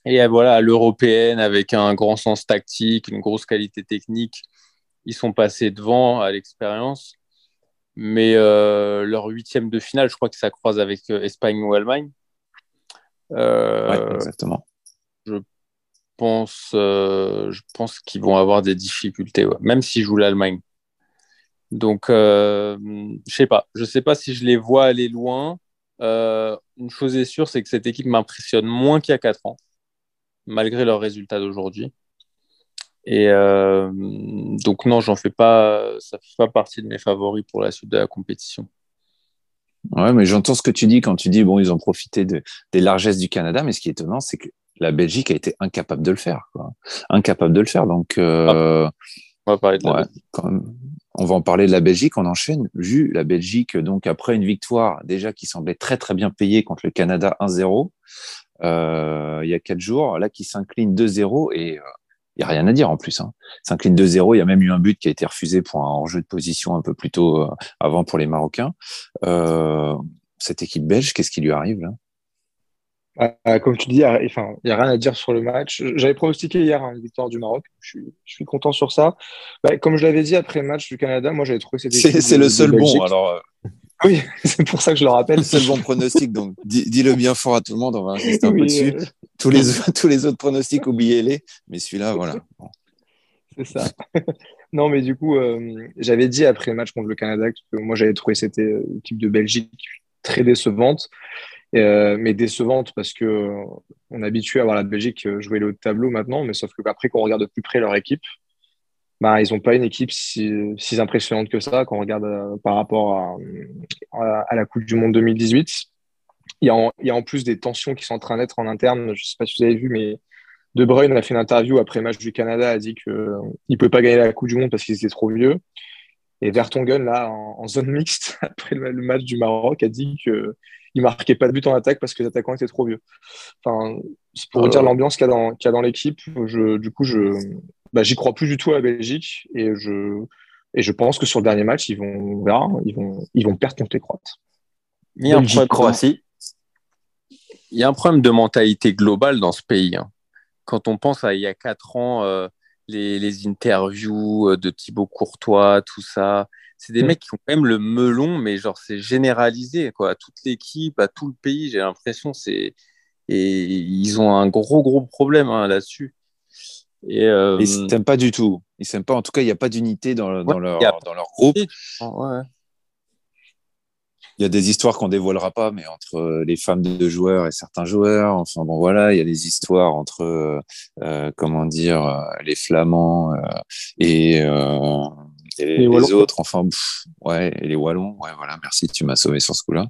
et voilà, à l'européenne, avec un grand sens tactique, une grosse qualité technique. Ils sont passés devant à l'expérience. Mais euh, leur huitième de finale, je crois que ça croise avec Espagne ou Allemagne. Euh, exactement. Je pense, euh, je pense qu'ils vont avoir des difficultés, même s'ils jouent l'Allemagne. Donc, euh, je sais pas. Je sais pas si je les vois aller loin. une chose est sûre, c'est que cette équipe m'impressionne moins qu'il y a 4 ans, malgré leurs résultats d'aujourd'hui. Et donc, non, j'en fais pas. Ça fait pas partie de mes favoris pour la suite de la compétition. Ouais, mais j'entends ce que tu dis quand tu dis bon, ils ont profité de, des largesses du Canada, mais ce qui est étonnant, c'est que la Belgique a été incapable de le faire, quoi. incapable de le faire. Donc, euh, on va parler de la on va en parler de la Belgique. On enchaîne. Vu la Belgique, donc après une victoire déjà qui semblait très très bien payée contre le Canada 1-0 euh, il y a quatre jours, là qui s'incline 2-0 et euh, il n'y a rien à dire en plus. Hein. S'incline 2-0. Il y a même eu un but qui a été refusé pour un enjeu de position un peu plus tôt euh, avant pour les Marocains. Euh, cette équipe belge, qu'est-ce qui lui arrive là? Euh, Comme tu dis, il n'y a, rien à dire sur le match. J'avais pronostiqué hier une victoire du Maroc. Je suis, content sur ça. Bah, comme je l'avais dit après le match du Canada, moi j'avais trouvé c'était. C'est le seul bon. Alors. Oui, c'est pour ça que je le rappelle. C'est le bon pronostic, donc dis-le bien fort à tout le monde, on va insister un peu dessus. Euh, tous, les, tous les autres pronostics, oubliez-les, mais celui-là, voilà. C'est ça. non, mais du coup, euh, j'avais dit après le match contre le Canada que moi j'avais trouvé cette euh, équipe de Belgique très décevante. mais décevante parce que on est habitué à voir la Belgique jouer le haut de tableau maintenant, mais sauf que après qu'on regarde de plus près leur équipe, bah, ils n'ont pas une équipe si, si, impressionnante que ça quand on regarde par rapport à, à, la Coupe du Monde 2018. Il y, a en, il y a en plus des tensions qui sont en train d'être en interne. Je ne sais pas si vous avez vu, mais De Bruyne a fait une interview après le match du Canada, a dit qu'il ne pouvait pas gagner la Coupe du Monde parce qu'ils étaient trop vieux. Et Vertonghen, là, en, zone mixte, après le, match du Maroc, a dit qu'il ne marquait pas de but en attaque parce que les attaquants étaient trop vieux. Enfin, c'est pour dire l'ambiance qu'il y a dans, qu dans l'équipe. Du coup, je bah, j'y crois plus du tout à la Belgique et je, et je pense que sur le dernier match, ils vont, on verra, ils vont, ils vont perdre contre les Croates. Il y a un Croatie. Il y a un problème de mentalité globale dans ce pays. Hein. Quand on pense à il y a quatre ans, euh, les, les, interviews euh, de Thibaut Courtois, tout ça. C'est des mm. mecs qui ont quand même le melon, mais genre c'est généralisé quoi, à toute l'équipe, à tout le pays. J'ai l'impression c'est et ils ont un gros gros problème hein, là-dessus. Et euh... Ils s'aiment pas du tout. Ils s'aiment pas. En tout cas, il n'y a pas d'unité dans, dans, leur, dans leur groupe. Ouais il y a des histoires qu'on dévoilera pas, mais entre les femmes de joueurs et certains joueurs. Enfin bon, voilà, il y a des histoires entre, euh, comment dire, euh, les Flamands euh, et, et les, autres. Enfin, ouais, et les Wallons. Ouais, voilà, merci, tu m'as sauvé sur ce coup-là.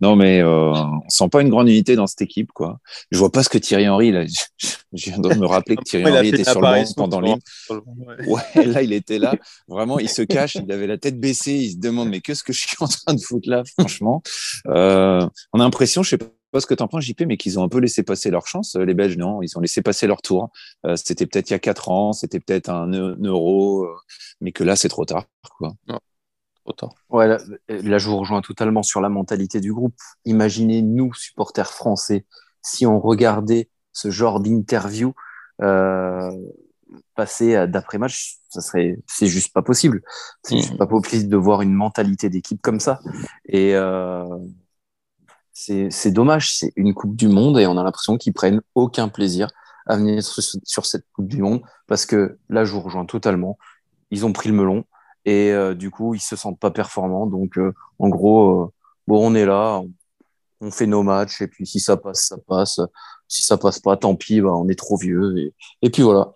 Non, mais euh, on sent pas une grande unité dans cette équipe, quoi. Je vois pas ce que Thierry Henry, là, je viens de me rappeler que Thierry Henry était sur le banc pendant l'hymne. Ouais. là, il était là. Vraiment, il se cache, il avait la tête baissée, il se demande, mais qu'est-ce que je suis en train de foutre là, franchement? Euh, on a l'impression, je sais pas ce que tu en penses, JP, mais qu'ils ont un peu laissé passer leur chance. Les Belges, non, ils ont laissé passer leur tour. Euh, c'était peut-être il y a quatre ans, c'était peut-être un euro, euh, mais que là, c'est trop tard. Quoi. trop tard. Ouais, là, là, je vous rejoins totalement sur la mentalité du groupe. Imaginez, nous, supporters français, si on regardait ce genre d'interview euh, passer d'après-match, ça serait, c'est juste pas possible. C'est juste mmh. pas possible de voir une mentalité d'équipe comme ça. Et euh, c'est dommage, c'est une Coupe du Monde et on a l'impression qu'ils prennent aucun plaisir à venir sur, cette Coupe du Monde parce que là, je vous rejoins totalement. Ils ont pris le melon et euh, du coup, ils se sentent pas performants. Donc, euh, en gros, euh, bon, on est là, on, fait nos matchs et puis si ça passe, ça passe. Si ça passe pas, tant pis, bah, on est trop vieux. Et puis voilà.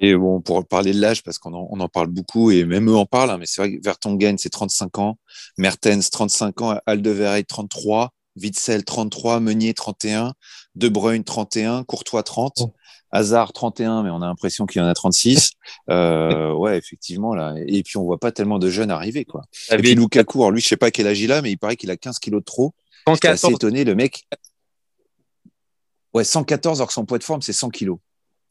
Et bon, pour parler de l'âge, parce qu'on en, on en, parle beaucoup, et même eux en parlent, hein, mais c'est vrai que Vertonghen, c'est 35 ans, Mertens, 35 ans, Aldeveireld, 33, Witzel, 33, Meunier, 31, De Bruyne, 31, Courtois, 30, Hazard, 31, mais on a l'impression qu'il y en a 36. Euh, ouais, effectivement, là. Et puis, on voit pas tellement de jeunes arriver, quoi. Et puis, Lukaku, alors lui, je sais pas quel âge il a, mais il paraît qu'il a 15 kilos de trop. Je suis assez étonné, le mec. Ouais, 114, alors que son poids de forme, c'est 100 kilos.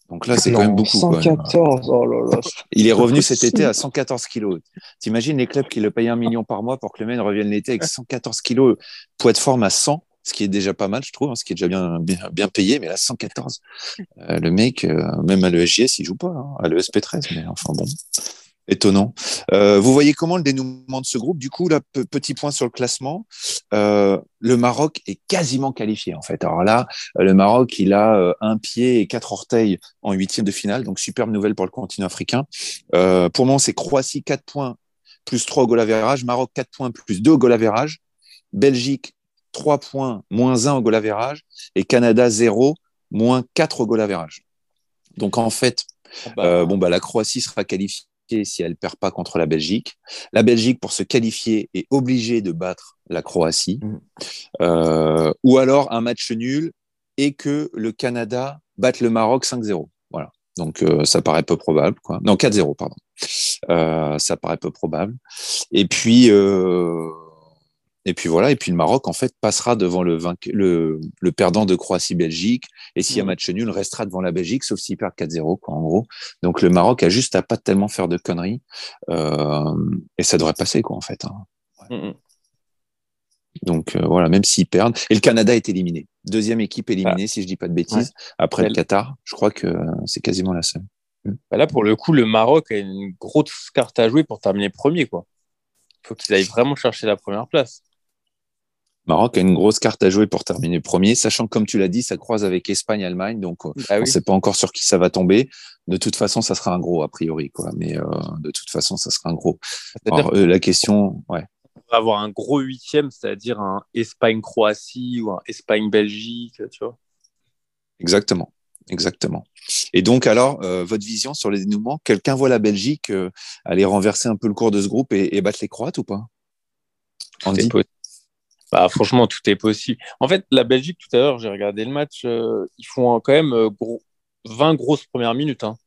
Donc là, c'est quand même beaucoup. 114, oh là là. Il est revenu cet été à 114 kilos. T'imagines les clubs qui le payent un million par mois pour que le mec revienne l'été avec 114 kilos, poids de forme à 100, ce qui est déjà pas mal, je trouve, hein, ce qui est déjà bien, bien, payé, mais là, 114. Euh, le mec, euh, même à l'ESGS, il joue pas, hein, à l'ESP 13, mais enfin bon étonnant. Euh, vous voyez comment le dénouement de ce groupe? Du coup, là, petit point sur le classement. Euh, le Maroc est quasiment qualifié en fait. Alors là, le Maroc, il a euh, un pied et quatre orteils en huitième de finale, donc superbe nouvelle pour le continent africain. Euh, pour moi, c'est Croatie 4 points plus 3 au goal average, Maroc 4 points plus 2 au goal average, Belgique 3 points moins 1 au goal average et Canada 0 moins 4 au goal average. Donc en fait, ah bah. euh, bon bah la Croatie sera qualifiée si elle perd pas contre la Belgique. La Belgique, pour se qualifier, est obligée de battre la Croatie. Mm. Euh, ou alors un match nul et que le Canada batte le Maroc 5-0. Voilà. Donc euh, ça paraît peu probable. Quoi. Non, 4-0, pardon. Euh, ça paraît peu probable. Et puis et puis voilà, et puis le Maroc, en fait, passera devant le, le, le perdant de Croatie-Belgique. Et s'il y a mmh. match nul, restera devant la Belgique, sauf s'il perd 4-0, quoi, en gros. Donc le Maroc a juste à pas tellement faire de conneries. Euh, et ça devrait passer, quoi, en fait. Hein. Mmh, mmh. Donc euh, voilà, même s'ils perdent. Et le Canada est éliminé. Deuxième équipe éliminée, ah. si je dis pas de bêtises, après le Qatar. Je crois que c'est quasiment la seule. Bah là, pour le coup, le Maroc a une grosse carte à jouer pour terminer premier, quoi. Il faut qu'ils aillent vraiment chercher la première place. Maroc a une grosse carte à jouer pour terminer premier, sachant que, comme tu l'as dit, ça croise avec Espagne, Allemagne, donc euh, ah on ne sait pas encore sur qui ça va tomber. De toute façon, ça sera un gros a priori, quoi. Mais euh, de toute façon, ça sera un gros. Alors, euh, la question, ouais. pourrait avoir un gros huitième, c'est-à-dire un Espagne-Croatie ou un Espagne-Belgique, tu vois. Exactement. Exactement. Et donc, alors, euh, votre vision sur les dénouements, quelqu'un voit la Belgique euh, aller renverser un peu le cours de ce groupe et, et battre les Croates ou pas? Andy? Bah, Franchement, tout est possible. En fait, la Belgique, tout à l'heure, j'ai regardé le match, euh, ils font quand même gros, 20 grosses premières minutes. Hein.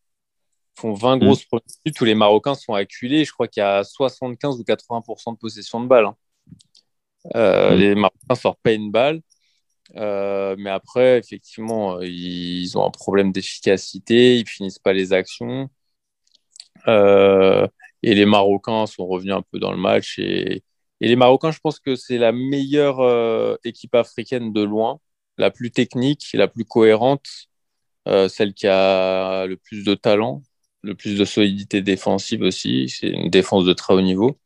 Ils font 20 mm. grosses premières minutes où les Marocains sont acculés. Je crois qu'il y a 75 ou 80% de possession de balle. Hein. Mm. Les Marocains sortent pas une balle. Euh, mais après, effectivement, ils ont un problème d'efficacité, ils finissent pas les actions. Euh, et les Marocains sont revenus un peu dans le match. Et, et les Marocains, je pense que c'est la meilleure euh, équipe africaine de loin, la plus technique, la plus cohérente, celle qui a le plus de talent, le plus de solidité défensive aussi. C'est une défense de très haut niveau.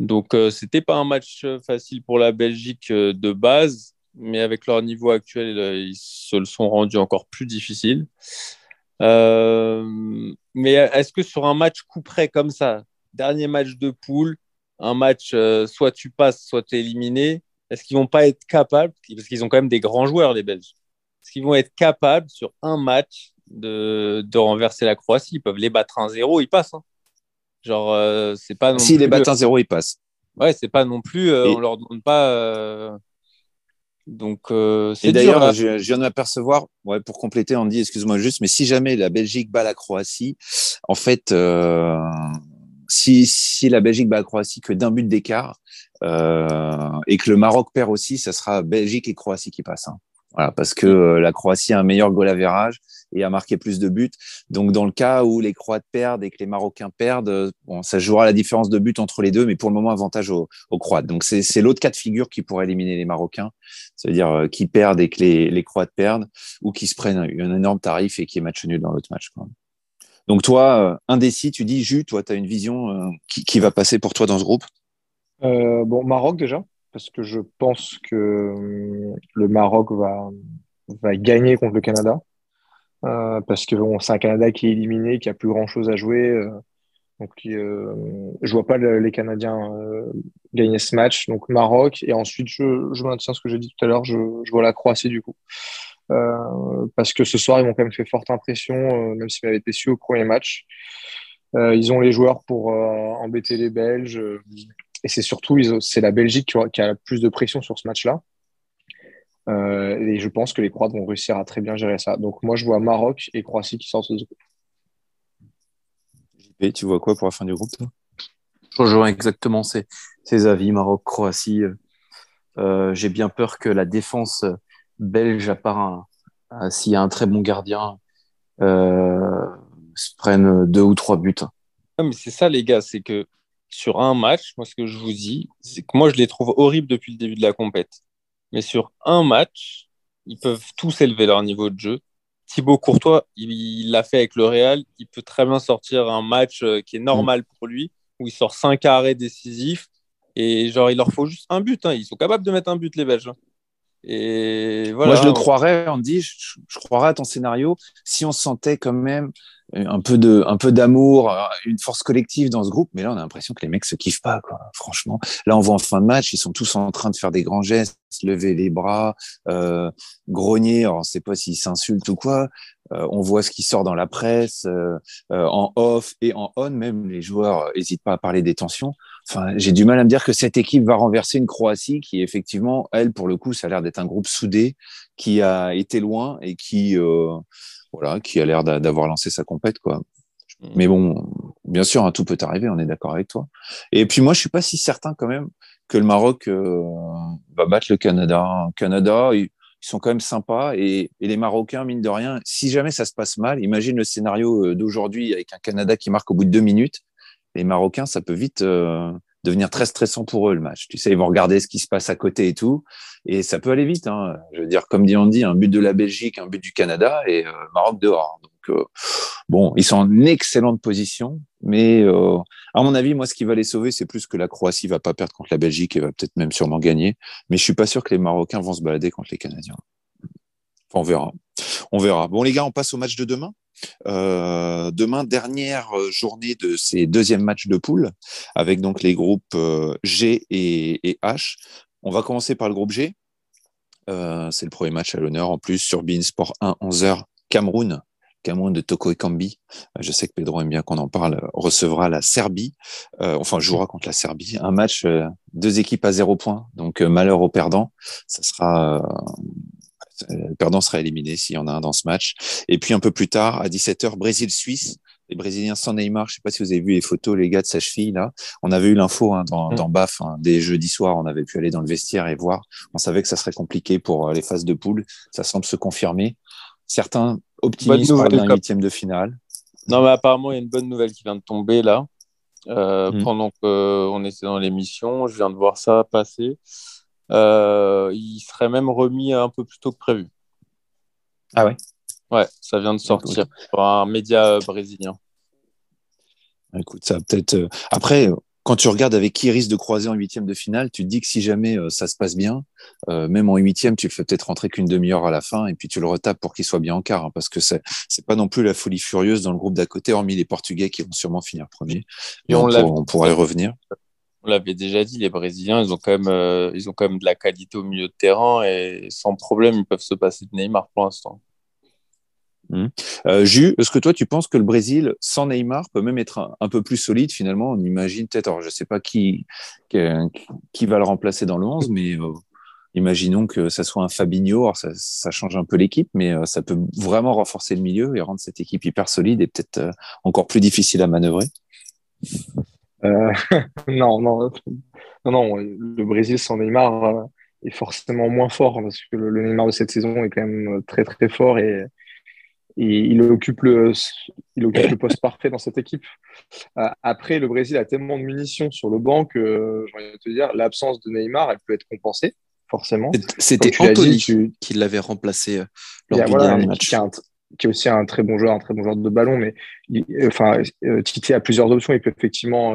Donc, c'était pas un match facile pour la Belgique de base mais avec leur niveau actuel, euh, ils se le sont rendus encore plus difficiles. Euh, mais est-ce que sur un match coup près comme ça, dernier match de poule, un match euh, soit tu passes, soit tu es éliminé, est-ce qu'ils vont pas être capables, parce qu'ils ont quand même des grands joueurs, les Belges, est-ce qu'ils vont être capables sur un match de, de renverser la Croatie? Ils peuvent les battre 1-0, ils passent. Hein. Genre, c'est pas. S'ils les battent 1-0, ils passent. Ouais, c'est pas non plus. On leur demande pas donc, euh, et d'ailleurs, hein. je, viens de m'apercevoir, ouais, pour compléter, Andy, excuse-moi juste, mais si jamais la Belgique bat la Croatie, en fait, euh, si, si la Belgique bat la Croatie que d'un but d'écart euh, et que le Maroc perd aussi, ça sera Belgique et Croatie qui passent. Hein. Voilà, parce que euh, la Croatie a un meilleur goal average et a marqué plus de buts. Donc, dans le cas où les Croates perdent et que les Marocains perdent, euh, bon, ça jouera la différence de buts entre les deux, mais pour le moment, avantage aux, Croates. Donc, c'est l'autre cas de figure qui pourrait éliminer les Marocains. cest à dire euh, qui perdent et que les, les, Croates perdent, ou qui se prennent un, énorme tarif et qui est match nul dans l'autre match. Quoi. Donc, toi, indécis, tu dis, Jus, toi, tu as une vision qui, qui, va passer pour toi dans ce groupe? Bon, Maroc déjà parce que je pense que euh, le Maroc va, gagner contre le Canada. Euh, parce que c'est un Canada qui est éliminé, qui a plus grand chose à jouer. Euh, donc, euh, je vois pas les Canadiens gagner ce match. Donc, Maroc. Et ensuite, je, je maintiens ce que j'ai dit tout à l'heure. Je, je, vois la Croatie du coup. Parce que ce soir, ils m'ont quand même fait forte impression, même s'ils m'avaient été su au premier match. ils ont les joueurs pour embêter les Belges. Et c'est surtout, c'est la Belgique qui, a, plus de pression sur ce match-là. Euh, et je pense que les Croates vont réussir à très bien gérer ça. Donc moi, je vois Maroc et Croatie qui sortent de ce groupe. JP, tu vois quoi pour la fin du groupe Je rejoins exactement ces, avis, Maroc-Croatie. Euh, j'ai bien peur que la défense belge, à part s'il y a un très bon gardien, euh, se prenne deux ou trois buts. mais c'est ça, les gars, c'est que sur un match, moi, ce que je vous dis, c'est que moi, je les trouve horribles depuis le début de la compète. Mais sur un match, ils peuvent tous élever leur niveau de jeu. Thibaut Courtois, il l'a fait avec le Real. Il peut très bien sortir un match euh, qui est normal mm. pour lui, où il sort cinq arrêts décisifs. Et genre, il leur faut juste un but. Hein. Ils sont capables de mettre un but, les Belges. Et voilà. Moi, je le croirais, Andy, je, je croirais à ton scénario si on sentait quand même un peu de un peu d'amour, euh, une force collective dans ce groupe. Mais là, on a l'impression que les mecs se kiffent pas, quoi. Franchement, là, on voit en fin de match, ils sont tous en train de faire des grands gestes, lever les bras, euh, grogner. Alors, on sait pas s'ils s'insultent ou quoi. Euh, on voit ce qui sort dans la presse, euh, en off et en on. Même les joueurs n'hésitent pas à parler des tensions. Enfin, j'ai du mal à me dire que cette équipe va renverser une Croatie qui, effectivement, elle, pour le coup, ça a l'air d'être un groupe soudé, qui a été loin et qui voilà, qui a l'air d'avoir lancé sa compète, quoi. Mm. Mais bon, bien sûr, hein, tout peut arriver, on est d'accord avec toi. Et puis moi, je suis pas si certain quand même que le Maroc euh, va battre le Canada. Canada, ils, sont quand même sympas et, les Marocains, mine de rien, si jamais ça se passe mal, imagine le scénario euh, d'aujourd'hui avec un Canada qui marque au bout de deux minutes. Les Marocains, ça peut vite euh, devenir très stressant pour eux le match. Tu sais, ils vont regarder ce qui se passe à côté et tout, et ça peut aller vite. Hein. Je veux dire, comme dit Andy, un but de la Belgique, un but du Canada et euh, Maroc dehors. Donc euh, bon, ils sont en excellente position, mais à mon avis, moi, ce qui va les sauver, c'est plus que la Croatie va pas perdre contre la Belgique et va peut-être même sûrement gagner. Mais je suis pas sûr que les Marocains vont se balader contre les Canadiens. on verra. On verra. Bon, les gars, on passe au match de demain. Euh, demain, dernière journée de ces deuxièmes matchs de poule, avec donc les groupes G et, H. On va commencer par le groupe G. c'est le premier match à l'honneur en plus sur Bein Sport 1, 11h, Cameroun Cameroun de Toko Ekambi, euh, je sais que Pedro aime bien qu'on en parle, recevra la Serbie, euh, enfin jouera contre la Serbie. Un match, euh, deux équipes à zéro point, donc malheur au perdant. Ça sera, le perdant sera éliminé s'il y en a un dans ce match. Et puis un peu plus tard, à 17h, Brésil-Suisse. Les Brésiliens sans Neymar, je sais pas si vous avez vu les photos, les gars de sa cheville là. On avait eu l'info hein, dans, mm. dans BAF hein, dès jeudi soir. On avait pu aller dans le vestiaire et voir. On savait que ça serait compliqué pour les phases de poule. Ça semble se confirmer. Certains optimistes parlent d'un huitième de finale. Non, mais apparemment, il y a une bonne nouvelle qui vient de tomber là. Euh, mm. Pendant qu'on était dans l'émission, je viens de voir ça passer. Euh, il serait même remis un peu plus tôt que prévu. Ah ouais? Ouais, ça vient de sortir par un média brésilien. Écoute, ça peut-être. Euh, après, quand tu regardes avec qui il risque de croiser en huitième de finale, tu te dis que si jamais euh, ça se passe bien, euh, même en huitième, tu le fais peut-être rentrer qu'une demi-heure à la fin et puis tu le retapes pour qu'il soit bien en quart, hein, parce que c'est c'est pas non plus la folie furieuse dans le groupe d'à côté, hormis les Portugais qui vont sûrement finir premier. Et on, on, pourrait revenir. On l'avait déjà dit, les Brésiliens, ils ont quand même, euh, ils ont quand même de la qualité au milieu de terrain et sans problème, ils peuvent se passer de Neymar pour l'instant. Mmh. Euh, Jus, est-ce que toi, tu penses que le Brésil, sans Neymar, peut même être un, peu plus solide finalement? On imagine peut-être, alors je ne sais pas qui, qui, va le remplacer dans le 11, mais euh, imaginons que ça soit un Fabinho. Alors ça, change un peu l'équipe, mais ça peut vraiment renforcer le milieu et rendre cette équipe hyper solide et peut-être encore plus difficile à manœuvrer. non, non, non, non, le Brésil sans Neymar est forcément moins fort parce que le, le Neymar de cette saison est quand même très très fort et il occupe le, il occupe le poste parfait dans cette équipe. Euh, après, le Brésil a tellement de munitions sur le banc que, j'ai envie de te dire, l'absence de Neymar, elle peut être compensée, forcément. C'était Anthony qui l'avait remplacé euh, lors du dernier match. Qui, est aussi un très bon joueur, un très bon joueur de ballon, mais enfin, euh, Titi a plusieurs options. Il peut effectivement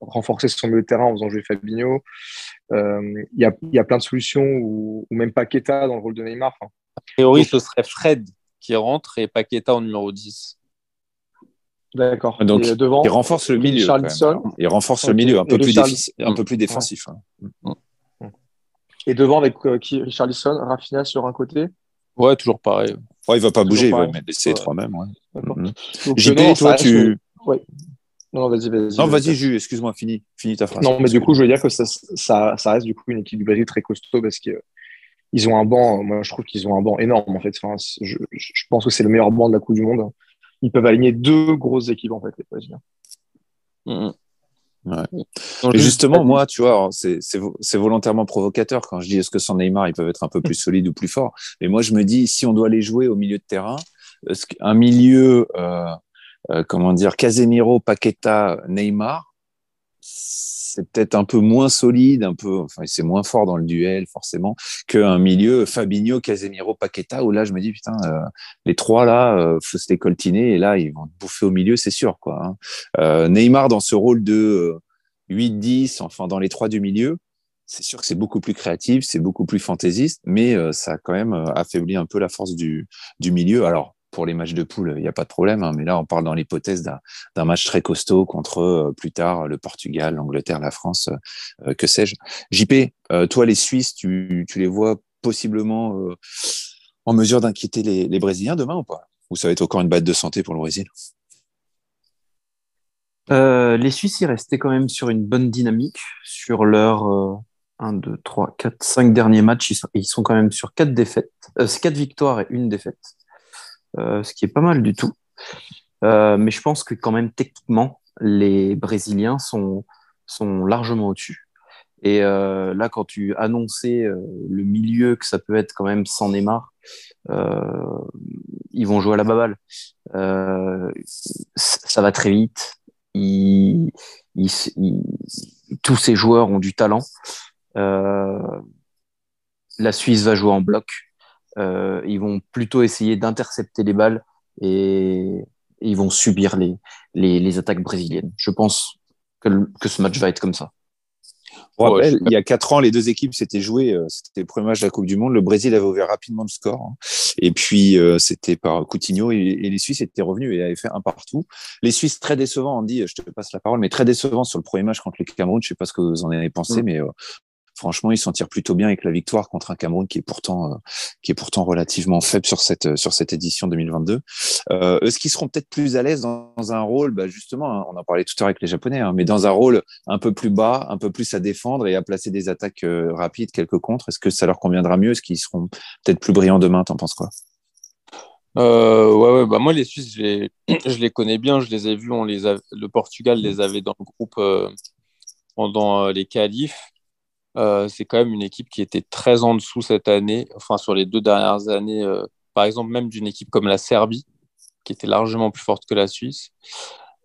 renforcer son milieu de terrain en faisant jouer Fabinho. Il y, a, y, a, plein de solutions, ou, même Paqueta dans le rôle de Neymar. A priori, ce serait Fred qui rentre et Paqueta en numéro 10. D'accord. Donc, devant, il renforce le milieu. Il renforce le milieu, un peu, plus, un peu plus défensif. Hein. Mm. Et devant, avec euh, qui Richarlison, Rafinha sur un côté? Ouais, toujours pareil. Ouais, il va pas bouger, il va laisser les trois mêmes. Ouais. Mm. JP, toi, tu. Ouais. Non, vas-y, vas-y. Non, vas-y, Jus, excuse-moi, finis, finis ta phrase. Non, mais du coup, je veux dire que ça, ça, ça reste du coup une équipe du Brésil très costaud parce que ils ont un banc, moi je trouve qu'ils ont un banc énorme en fait. Enfin, je, pense que c'est le meilleur banc de la Coupe du Monde. Ils peuvent aligner deux grosses équipes en fait, les Brésiliens. Mm, mm. justement, moi, tu vois, c'est volontairement provocateur quand je dis est-ce que sans Neymar, ils peuvent être un peu plus solides ou plus forts? Mais moi, je me dis, si on doit les jouer au milieu de terrain, un milieu, euh, euh, comment dire, Casemiro, Paqueta, Neymar, c'est peut-être un peu moins solide, un peu, enfin, c'est moins fort dans le duel forcément qu'un milieu Fabinho, Casemiro, Paqueta où là je me dis putain, euh, les trois là, euh, faut se les coltiner et là ils vont bouffer au milieu, c'est sûr quoi. Hein. Euh, Neymar dans ce rôle de 8-10, enfin dans les trois du milieu, c'est sûr que c'est beaucoup plus créatif, c'est beaucoup plus fantaisiste, mais ça a quand même affaibli un peu la force du, du milieu. Alors pour les matchs de poule, il n'y a pas de problème. Hein, mais là, on parle dans l'hypothèse d'un match très costaud contre euh, plus tard le Portugal, l'Angleterre, la France, euh, que sais-je. JP, euh, toi, les Suisses, tu, les vois possiblement en mesure d'inquiéter les, Brésiliens demain ou pas? Ou ça va être encore une batte de santé pour le Brésil? Les Suisses, ils restaient quand même sur une bonne dynamique sur leurs 1, 2, 3, 4, 5 derniers matchs. Ils sont, quand même sur 4 défaites, 4 victoires et une défaite. Euh, ce qui est pas mal du tout. Euh, mais je pense que quand même techniquement, les Brésiliens sont, largement au-dessus. Et euh, là, quand tu annonçais le milieu que ça peut être quand même sans Neymar, ils vont jouer à la baballe. ça va très vite. tous ces joueurs ont du talent. la Suisse va jouer en bloc. Euh, ils vont plutôt essayer d'intercepter les balles et, ils vont subir les, les, attaques brésiliennes. Je pense que, que, ce match va être comme ça. On rappelle, il y a quatre ans, les deux équipes s'étaient jouées. euh, C'était le premier match de la Coupe du Monde. Le Brésil avait ouvert rapidement le score. hein. Et puis, euh, c'était par Coutinho et, et les Suisses étaient revenus et avaient fait un partout. Les Suisses, très décevants, Andy, je te passe la parole, mais très décevants sur le premier match contre le Cameroun. Je sais pas ce que vous en avez pensé, Mm. mais euh, franchement, ils s'en tirent plutôt bien avec la victoire contre un Cameroun qui est pourtant, euh, qui est pourtant relativement faible sur cette, sur cette édition 2022. Euh, Est-ce qu'ils seront peut-être plus à l'aise dans, un rôle, bah justement, hein, on en parlait tout à l'heure avec les Japonais, hein, mais dans un rôle un peu plus bas, un peu plus à défendre et à placer des attaques euh, rapides, quelques contres Est-ce que ça leur conviendra mieux? Est-ce qu'ils seront peut-être plus brillants demain? T'en penses quoi? Euh, ouais, ouais, bah moi, les Suisses, je les, je les connais bien, je les ai vus, on les a, le Portugal les avait dans le groupe euh, pendant euh, les qualifs. Euh, c'est quand même une équipe qui était très en dessous cette année, enfin sur les deux dernières années, euh, par exemple même d'une équipe comme la Serbie, qui était largement plus forte que la Suisse.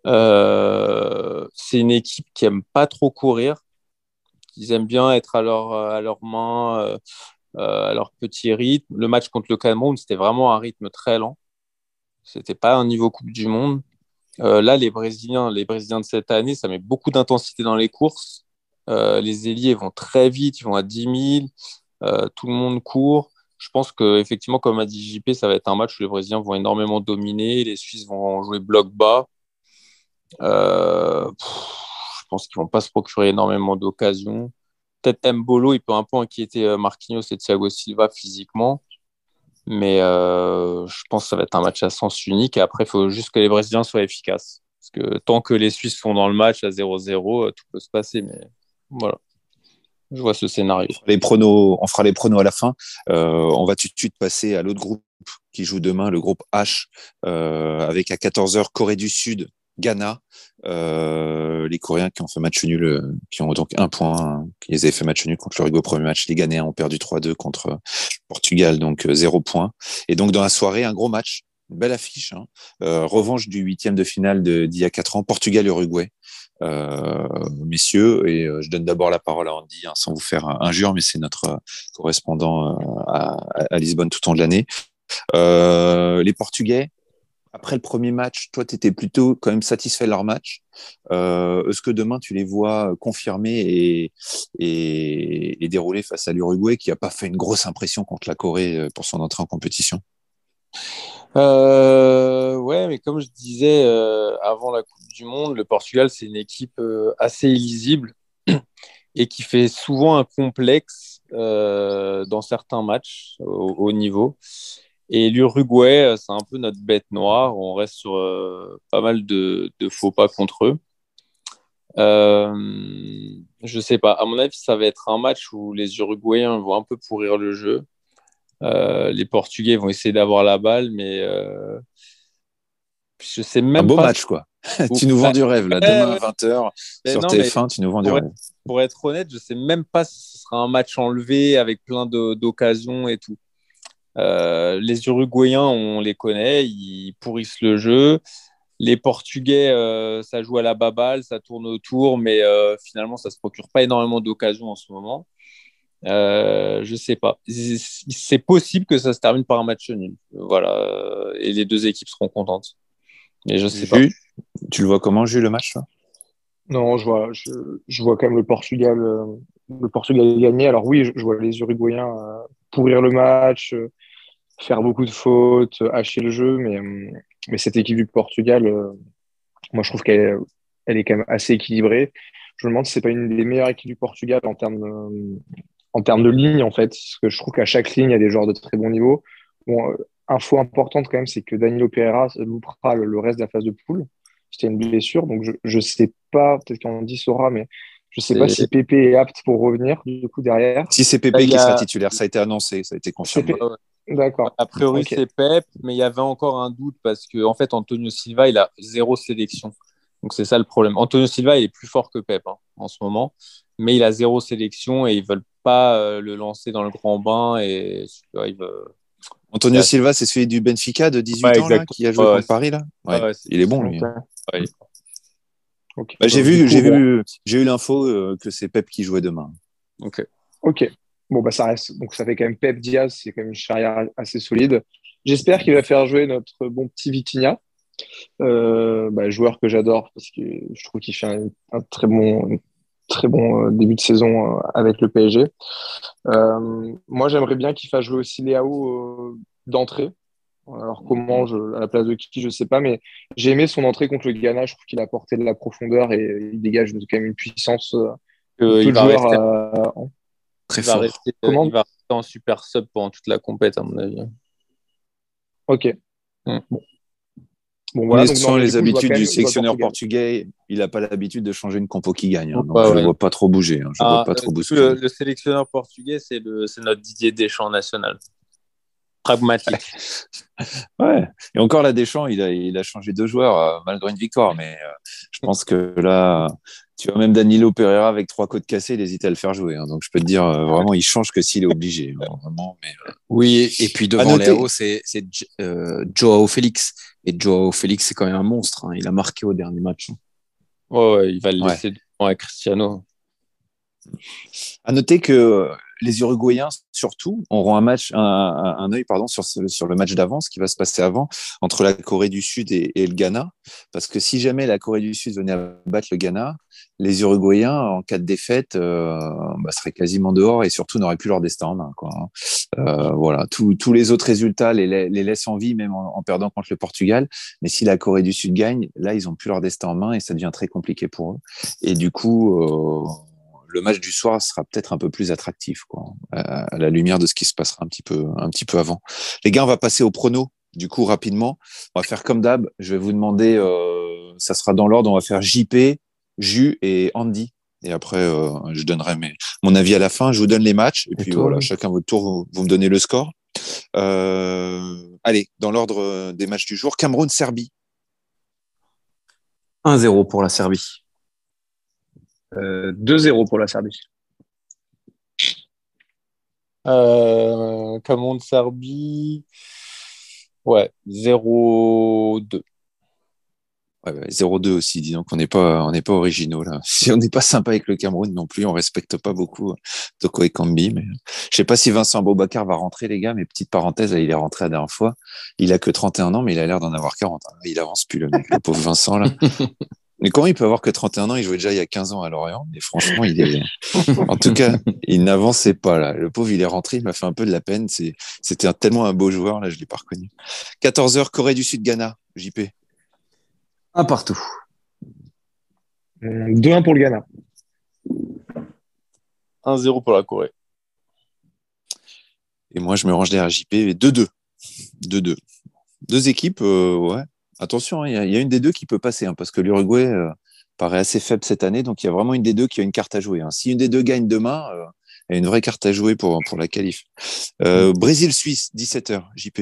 Euh, c'est une équipe qui aime pas trop courir, ils aiment bien être à leur, à euh, euh, à leur petit rythme. Le match contre le Cameroun, c'était vraiment un rythme très lent. C'était pas un niveau Coupe du Monde. Là, les Brésiliens, les Brésiliens de cette année, ça met beaucoup d'intensité dans les courses. Euh, les ailiers vont très vite, ils vont à 10 000. Euh, tout le monde court. Je pense que effectivement, comme a dit JP, ça va être un match où les Brésiliens vont énormément dominer, les Suisses vont jouer bloc bas. Euh, je pense qu'ils vont pas se procurer énormément d'occasions. Peut-être Mbolo, il peut un peu inquiéter Marquinhos et Thiago Silva physiquement. Mais je pense que ça va être un match à sens unique. Après, il faut juste que les Brésiliens soient efficaces. Parce que tant que les Suisses sont dans le match à 0-0, euh, tout peut se passer. Mais voilà. Je vois ce scénario. les pronos, on fera les pronos à la fin. Euh, on va tout de suite passer à l'autre groupe qui joue demain, le groupe H, euh, avec à 14h Corée du Sud, Ghana. Euh, les Coréens qui ont fait match nul, qui ont donc un point, qui les avaient fait match nul contre l'Uruguay au premier match. Les Ghanéens ont perdu 3-2 contre Portugal, donc zéro point. Et donc dans la soirée, un gros match, belle affiche. Hein. Revanche du huitième de finale d'il y a quatre ans, Portugal-Uruguay. Euh, messieurs, et euh, je donne d'abord la parole à Andy, hein, sans vous faire injure, mais c'est notre euh, correspondant à, Lisbonne tout au long de l'année. Les Portugais, après le premier match, toi, tu étais plutôt quand même satisfait de leur match. Est-ce que demain, tu les vois confirmer et, et, et dérouler face à l'Uruguay, qui n'a pas fait une grosse impression contre la Corée pour son entrée en compétition? Euh, ouais, mais comme je disais euh, avant la Coupe du Monde, le Portugal, c'est une équipe euh, assez illisible et qui fait souvent un complexe euh, dans certains matchs au, au niveau. Et l'Uruguay, c'est un peu notre bête noire. On reste sur pas mal de, de faux pas contre eux. Je sais pas. À mon avis, ça va être un match où les Uruguayens vont un peu pourrir le jeu. Euh, les Portugais vont essayer d'avoir la balle, mais euh, je sais même Un beau pas. match, quoi. tu nous vends du rêve, là. Demain à 20h, Mais sur non, mais TF1, tu nous vends du rêve. pour être honnête, je sais même pas si ce sera un match enlevé avec plein d'occasions et tout. Euh, les Uruguayens, on les connaît, ils pourrissent le jeu. Les Portugais, euh, ça joue à la baballe, ça tourne autour, mais euh, finalement, ça se procure pas énormément d'occasions en ce moment. Euh, je sais pas. C'est possible que ça se termine par un match nul. Voilà. Et les deux équipes seront contentes. Mais je sais pas. Tu le vois comment, Jules, le match, Non, je vois, je, je vois quand même le Portugal, euh, le Portugal gagner. Alors oui, je, je vois les Uruguayens euh, pourrir le match, euh, faire beaucoup de fautes, euh, hacher le jeu, mais, euh, mais cette équipe du Portugal, euh, moi je trouve qu'elle elle est quand même assez équilibrée. Je me demande si c'est pas une des meilleures équipes du Portugal en termes de, en termes de ligne en fait, parce que je trouve qu'à chaque ligne il y a des joueurs de très bon niveau. Bon, euh, info importante quand même, c'est que Danilo Pereira loupera le, reste de la phase de poule c'était une blessure, donc je, je sais pas, peut-être qu'on dit saura, mais je sais Et- pas si Pépé est apte pour revenir du coup derrière. Si c'est Pépé qui a- sera titulaire, ça a été annoncé, ça a été confirmé. D'accord. A priori, c'est Pep, mais il y avait encore un doute parce que, en fait, Antonio Silva, il a zéro sélection. Donc, c'est ça le problème. Antonio Silva, il est plus fort que Pep hein, en ce moment, mais il a zéro sélection et ils veulent pas euh, le lancer dans le grand bain et ils veulent- Antonio. Silva, c'est celui du Benfica de 18 Ouais, ans, là, qui a joué Ouais, contre Paris, là Ouais, ouais, c'est- Il est bon, lui. Bah, j'ai vu, j'ai vu, eu l'info euh, que c'est Pep qui jouait demain. Ok. Ok. Bon, bah, ça reste. Donc, ça fait quand même Pep Diaz, c'est quand même une charrière assez solide. J'espère qu'il va faire jouer notre bon petit Vitinha, euh, bah, joueur que j'adore parce que je trouve qu'il fait un, un très bon, très bon euh, début de saison euh, avec le PSG. moi, j'aimerais bien qu'il fasse jouer aussi Léao d'entrée. Alors comment, je, à la place de qui, je ne sais pas, mais j'ai aimé son entrée contre le Ghana. Je trouve qu'il a apporté de la profondeur et il dégage quand même une puissance que il va rester, Très il va fort. rester- Comment il va rester en super sub pendant toute la compète, à mon avis. Ok. Mm. Bon. Bon, voilà, donc, non, les coup, vois habitudes du vois sélectionneur portugais. Il n'a pas l'habitude de changer une compo qui gagne. hein. donc Ouais, je ne ouais. vois pas trop bouger. hein. Je ne Ah, vois pas euh, trop bousculer. le, le sélectionneur portugais, c'est notre Didier Deschamps national. Pragmatique. Ouais. Et encore là, Deschamps, il a, il a changé deux joueurs euh, malgré une victoire. Mais euh, je pense que là, tu vois, même Danilo Pereira avec trois côtes cassées, il hésite à le faire jouer. hein. Donc je peux te dire, euh, vraiment, il change que s'il est obligé. vraiment. Mais, euh, Oui, et puis devant. Léo, c'est euh, Joao Félix. Et Joao Félix, c'est quand même un monstre. hein. Il a marqué au dernier match. Ouais, ouais, il va le Ouais. laisser devant à Cristiano. À noter que euh, les Uruguayens, surtout, auront un match, un, un, un œil pardon, sur, ce- sur le match d'avance qui va se passer avant entre la Corée du Sud et, et le Ghana. Parce que si jamais la Corée du Sud venait à battre le Ghana, les Uruguayens, en cas de défaite, euh, bah, seraient quasiment dehors et surtout n'auraient plus leur destin en main. Quoi. hein. Euh, voilà, Tous- les autres résultats les, les laissent en vie, même en, en perdant contre le Portugal. Mais si la Corée du Sud gagne, là, ils ont plus leur destin en main et ça devient très compliqué pour eux. Et du coup, euh, le match du soir sera peut-être un peu plus attractif, quoi, à, la lumière de ce qui se passera un petit peu, un petit peu avant. Les gars, on va passer au prono. Du coup, rapidement, on va faire comme d'hab. Je vais vous demander, euh, ça sera dans l'ordre. On va faire JP, Jus et Andy. Et après, euh, je donnerai mes, mon avis à la fin. Je vous donne les matchs. Et, Et puis toi, voilà, oui. chacun votre tour, vous, vous me donnez le score. Euh, allez, dans l'ordre euh, des matchs du jour, Cameroun-Serbie. 1-0 pour la Serbie. Euh, 2-0 pour la Serbie. Euh, Cameroun Serbie. Ouais, 0-2. Ouais, ouais, 0-2 aussi, disons qu'on n'est pas, on n'est pas originaux là. Si on n'est pas sympa avec le Cameroun non plus, on respecte pas beaucoup euh, Toko et Kambi. Mais je sais pas si Vincent Bobacar va rentrer, les gars. Mais petite parenthèse, il est rentré la dernière fois. Il a que 31 ans, mais il a l'air d'en avoir 40. hein. Il avance plus le mec, le pauvre Vincent là. Mais comment il peut avoir que 31 ans? Il jouait déjà il y a 15 ans à Lorient. Et franchement, il est, en tout cas, il n'avançait pas là. Le pauvre, il est rentré, il m'a fait un peu de la peine. C'était tellement un beau joueur là, je l'ai pas reconnu. 14h, Corée du Sud, Ghana, JP. Un partout. Euh, 2-1 pour le Ghana. 1-0 pour la Corée. Et moi, je me range derrière JP. et 2-2. 2-2. Deux équipes, euh, ouais. Attention, hein, il y, a- il y a une des deux qui peut passer, hein, parce que l'Uruguay euh, paraît assez faible cette année. Donc, il y a vraiment une des deux qui a une carte à jouer. hein. Si une des deux gagne demain, euh, il y a une vraie carte à jouer pour, pour la qualif. Euh, Brésil-Suisse, 17h, JP.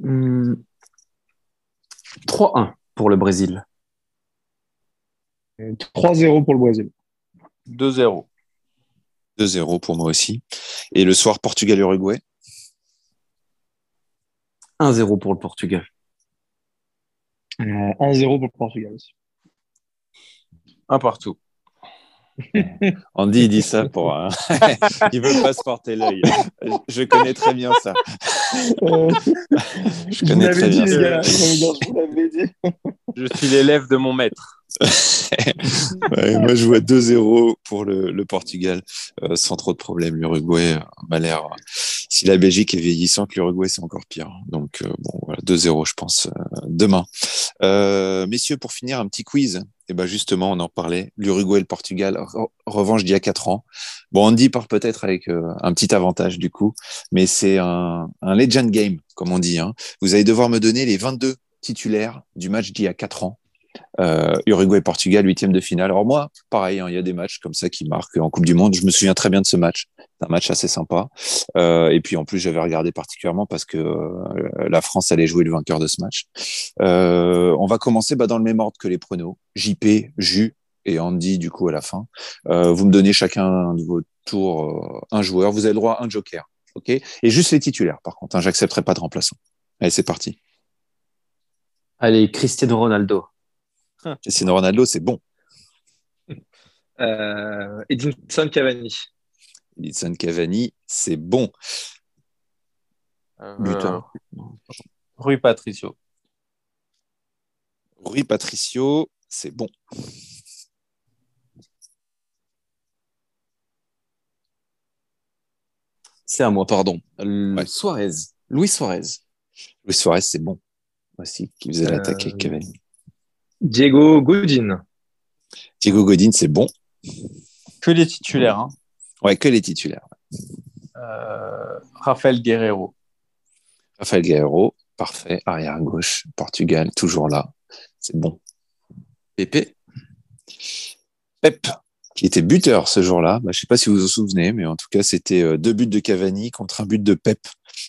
Hmm. 3-1 pour le Brésil. Euh, 3-0 pour le Brésil. 2-0. 2-0 pour moi aussi. Et le soir, Portugal-Uruguay. 1-0 pour le Portugal. Euh, 1-0 pour le Portugal aussi. Un partout. Andy, il dit ça pour. un- il veut pas se porter l'œil. Je connais très bien ça. Je connais très bien dit, ça. Je suis l'élève de mon maître. Ouais, moi, je vois 2-0 pour le, le Portugal, euh, sans trop de problèmes. L'Uruguay euh, m'a l'air. Si la Belgique est vieillissante, l'Uruguay, c'est encore pire. Donc, euh, bon, voilà, 2-0, je pense, euh, demain. Euh, messieurs, pour finir, un petit quiz. Et ben justement, on en parlait. L'Uruguay et le Portugal, re- revanche d'il y a 4 ans. Bon, Andy part peut-être avec un petit avantage, du coup, mais c'est un, un legend game, comme on dit. Hein. Vous allez devoir me donner les 22 titulaires du match d'il y a 4 ans. Euh, Uruguay-Portugal, huitième de finale. Alors moi, pareil, hein, il y a des matchs comme ça qui marquent en Coupe du Monde. Je me souviens très bien de ce match. C'est un match assez sympa. Euh, et puis en plus, j'avais regardé particulièrement parce que euh, la France allait jouer le vainqueur de ce match. Euh, on va commencer bah, dans le même ordre que les pronos. JP, Jus et Andy du coup à la fin. Euh, vous me donnez chacun de vos tours euh, un joueur. Vous avez le droit à un joker. ok? Et juste les titulaires, par contre. Hein, J'accepterai pas de remplaçant. Allez, c'est parti. Allez, Cristiano Ronaldo. Hum. Cristiano Ronaldo, c'est bon. Euh, Edinson Cavani. Edinson Cavani, c'est bon. Euh, Rui Patricio. Rui Patricio, c'est bon. C'est un moi, pardon. Euh, Suarez. Luis Suarez. Luis Suarez, c'est bon. Voici qui faisait euh... Cavani. Diego Godin. Diego Godin, c'est bon. Que les titulaires. Hein. Ouais, que les titulaires. Euh, Rafael Guerrero. Rafael Guerrero, parfait. Arrière gauche, Portugal, toujours là. C'est bon. Pépé. Pep, qui était buteur ce jour-là. Bah, je sais pas si vous vous en souvenez, mais en tout cas, c'était euh, deux buts de Cavani contre un but de Pep.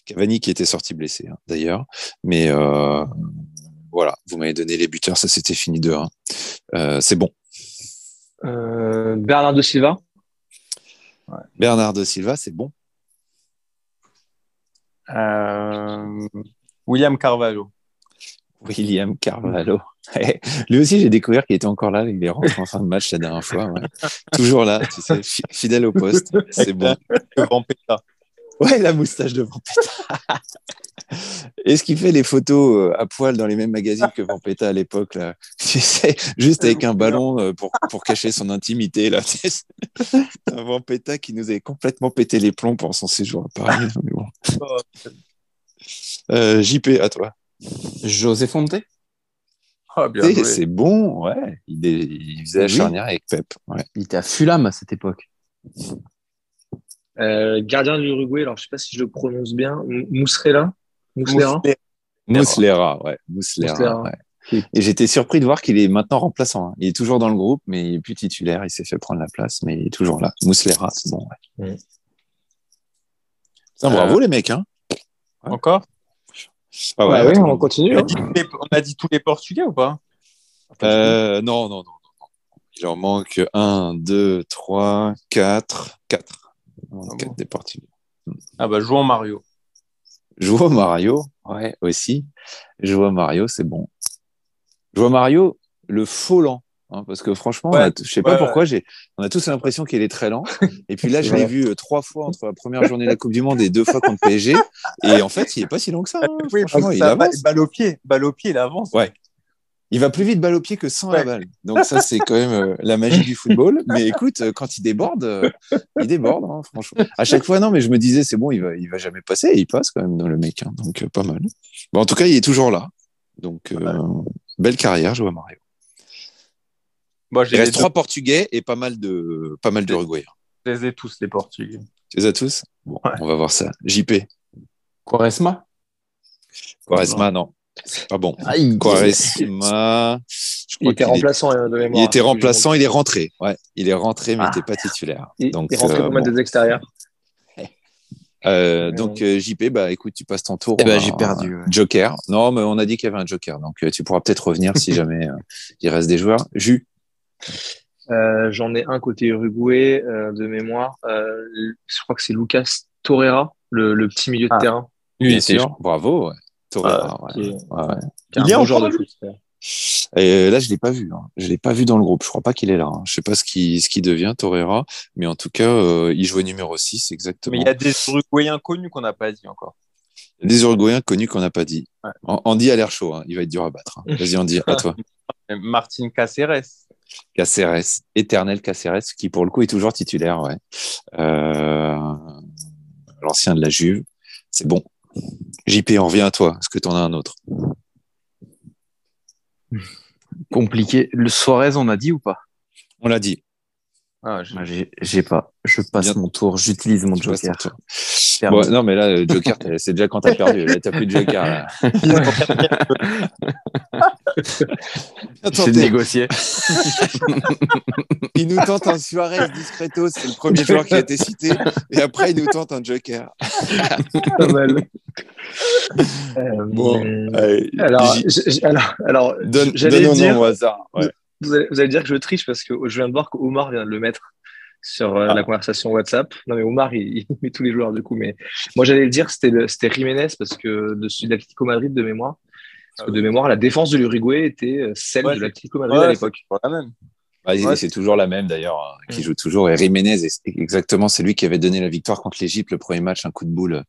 Cavani qui était sorti blessé, hein, d'ailleurs. Mais euh, voilà, vous m'avez donné les buteurs, ça c'était fini 2-1. Euh, c'est bon. Euh, Bernardo Silva. Bernardo Silva, c'est bon. Euh, William Carvalho. William Carvalho. Lui aussi, j'ai découvert qu'il était encore là. Il est rentré en fin de match la dernière fois. ouais. Toujours là, tu sais, fi- fidèle au poste. C'est bon. Vampeta. Ouais, la moustache de Vampeta. Est-ce qu'il fait les photos euh, à poil dans les mêmes magazines que Vampeta à l'époque là? Tu sais, juste avec un ballon euh, pour, pour cacher son intimité là. Un Vampeta qui nous avait complètement pété les plombs pour son séjour à Paris. mais bon. Euh, JP, à toi. José Fonte. Ah, joué. C'est bon, ouais. Il, est- il faisait la Oui. charnière avec Pep. Ouais. Il était à Fulham à cette époque. Euh, gardien de l'Uruguay. Alors, je sais pas si je le prononce bien. M- Mousserella. Mousselera. Mousselet. Mouslera, ouais. Mouslera, Mouslera. ouais. Et j'étais surpris de voir qu'il est maintenant remplaçant. hein. Il est toujours dans le groupe, mais il est plus titulaire. Il s'est fait prendre la place, mais il est toujours là. Mouslera, c'est bon. Ouais. Mm. Putain, bravo les mecs. Hein Encore? Ah Ouais, ouais, on continue. on, a hein. dit tous les, on a dit tous les Portugais ou pas? Euh, non, non, non, non, non. Il en manque 1, 2, 3, 4. 4. Ah 4 bon des. Ah bah jouons Mario. Joao Mario, ouais, aussi. Joao Mario, c'est bon. Joao Mario, le faux lent. hein, parce que franchement, on a Ouais, t- je sais pas ouais, pourquoi, on a tous l'impression qu'il est très lent. Et puis là, je l'ai Ouais. vu euh, trois fois entre la première journée de la Coupe du Monde et deux fois contre PSG. Et en fait, il est pas si lent que ça. hein. Franchement, il ça, avance. balle au pied, balle au pied, il avance. Ouais. Il va plus vite balle au pied que sans la Ouais. balle. Donc ça, c'est quand même euh, la magie du football. Mais écoute, euh, quand il déborde, euh, il déborde, hein, franchement. À chaque fois, non, mais je me disais, c'est bon, il va, il va jamais passer. Et il passe quand même dans le mec. hein. donc euh, pas mal. Bon, en tout cas, il est toujours là. Donc euh, belle carrière, Joao Mario. Moi, Il j'ai reste trois Portugais et pas mal de, pas mal d'Uruguayens. je les ai tous, les Portugais. Tu les as tous? Bon, Ouais. on va voir ça. JP. Quaresma? Quaresma, non. C'est pas bon. Aïe. Quaresma. je Il était est- remplaçant euh, de mémoire. Il était remplaçant, il est rentré. Ouais, il est rentré, mais il Ah. n'était pas titulaire. Il, Donc, il rentrait euh, pour mettre bon. des extérieurs. Euh, donc euh, JP, bah écoute, tu passes ton tour. Eh ben, j'ai perdu, ouais. Joker. Non, mais on a dit qu'il y avait un Joker, donc euh, tu pourras peut-être revenir si jamais euh, il reste des joueurs. Jus. Euh, J'en ai un côté Uruguay euh, de mémoire. Euh, je crois que c'est Lucas Torreira, le, le petit milieu de Ah. terrain. Bien sûr. Bravo. Ouais. Torreira, ouais. qui est- Ouais, ouais. qui est un Il est joueur de. Et là, je l'ai pas vu. Hein. Je l'ai pas vu dans le groupe. Je crois pas qu'il est là. Hein. Je sais pas ce qui ce qui devient Torreira, mais en tout cas, euh, il jouait numéro 6 exactement. Mais il y a des Uruguayens connus qu'on n'a pas dit encore. Des Uruguayens connus qu'on n'a pas dit. Ouais. Andy a l'air chaud. hein. Il va être dur à battre. hein. Vas-y, Andy, à toi. Martin Caceres. Caceres, éternel Caceres, qui pour le coup est toujours titulaire, ouais. Euh, L'ancien de la Juve, c'est bon. JP, on revient à toi. Est-ce que tu en as un autre? Compliqué. Le Suarez, on a dit ou pas? On l'a dit. Ah, j'ai pas. Je passe Bien. mon tour. J'utilise mon Tu joker. Bon, non, mais là, Joker, c'est déjà quand t'as perdu. Là, t'as plus de Joker. Là. T'es- négocié. il nous tente un Suarez discreto, c'est le premier joueur qui a été cité, et après il nous tente un Joker. Pas mal. Euh, Bon, allez, alors, alors, alors donne, j'allais donne un dire, nom au hasard. Ouais. vous, allez, vous allez dire que je triche parce que je viens de voir qu'Omar vient de le mettre sur euh, Ah. la conversation WhatsApp. Non, mais Omar, il, il met tous les joueurs du coup. Mais moi, j'allais le dire, c'était le- c'était Jiménez parce que de celui d'Atlético Madrid de mémoire. Parce que de mémoire, la défense de l'Uruguay était euh, celle Ouais, de l'Atlético Madrid Ouais, à l'époque. c'est pas la même. Bah, Ouais. c'est toujours la même d'ailleurs, hein, qui joue toujours. Et Jiménez, est- exactement, c'est lui qui avait donné la victoire contre l'Égypte le premier match, un coup de boule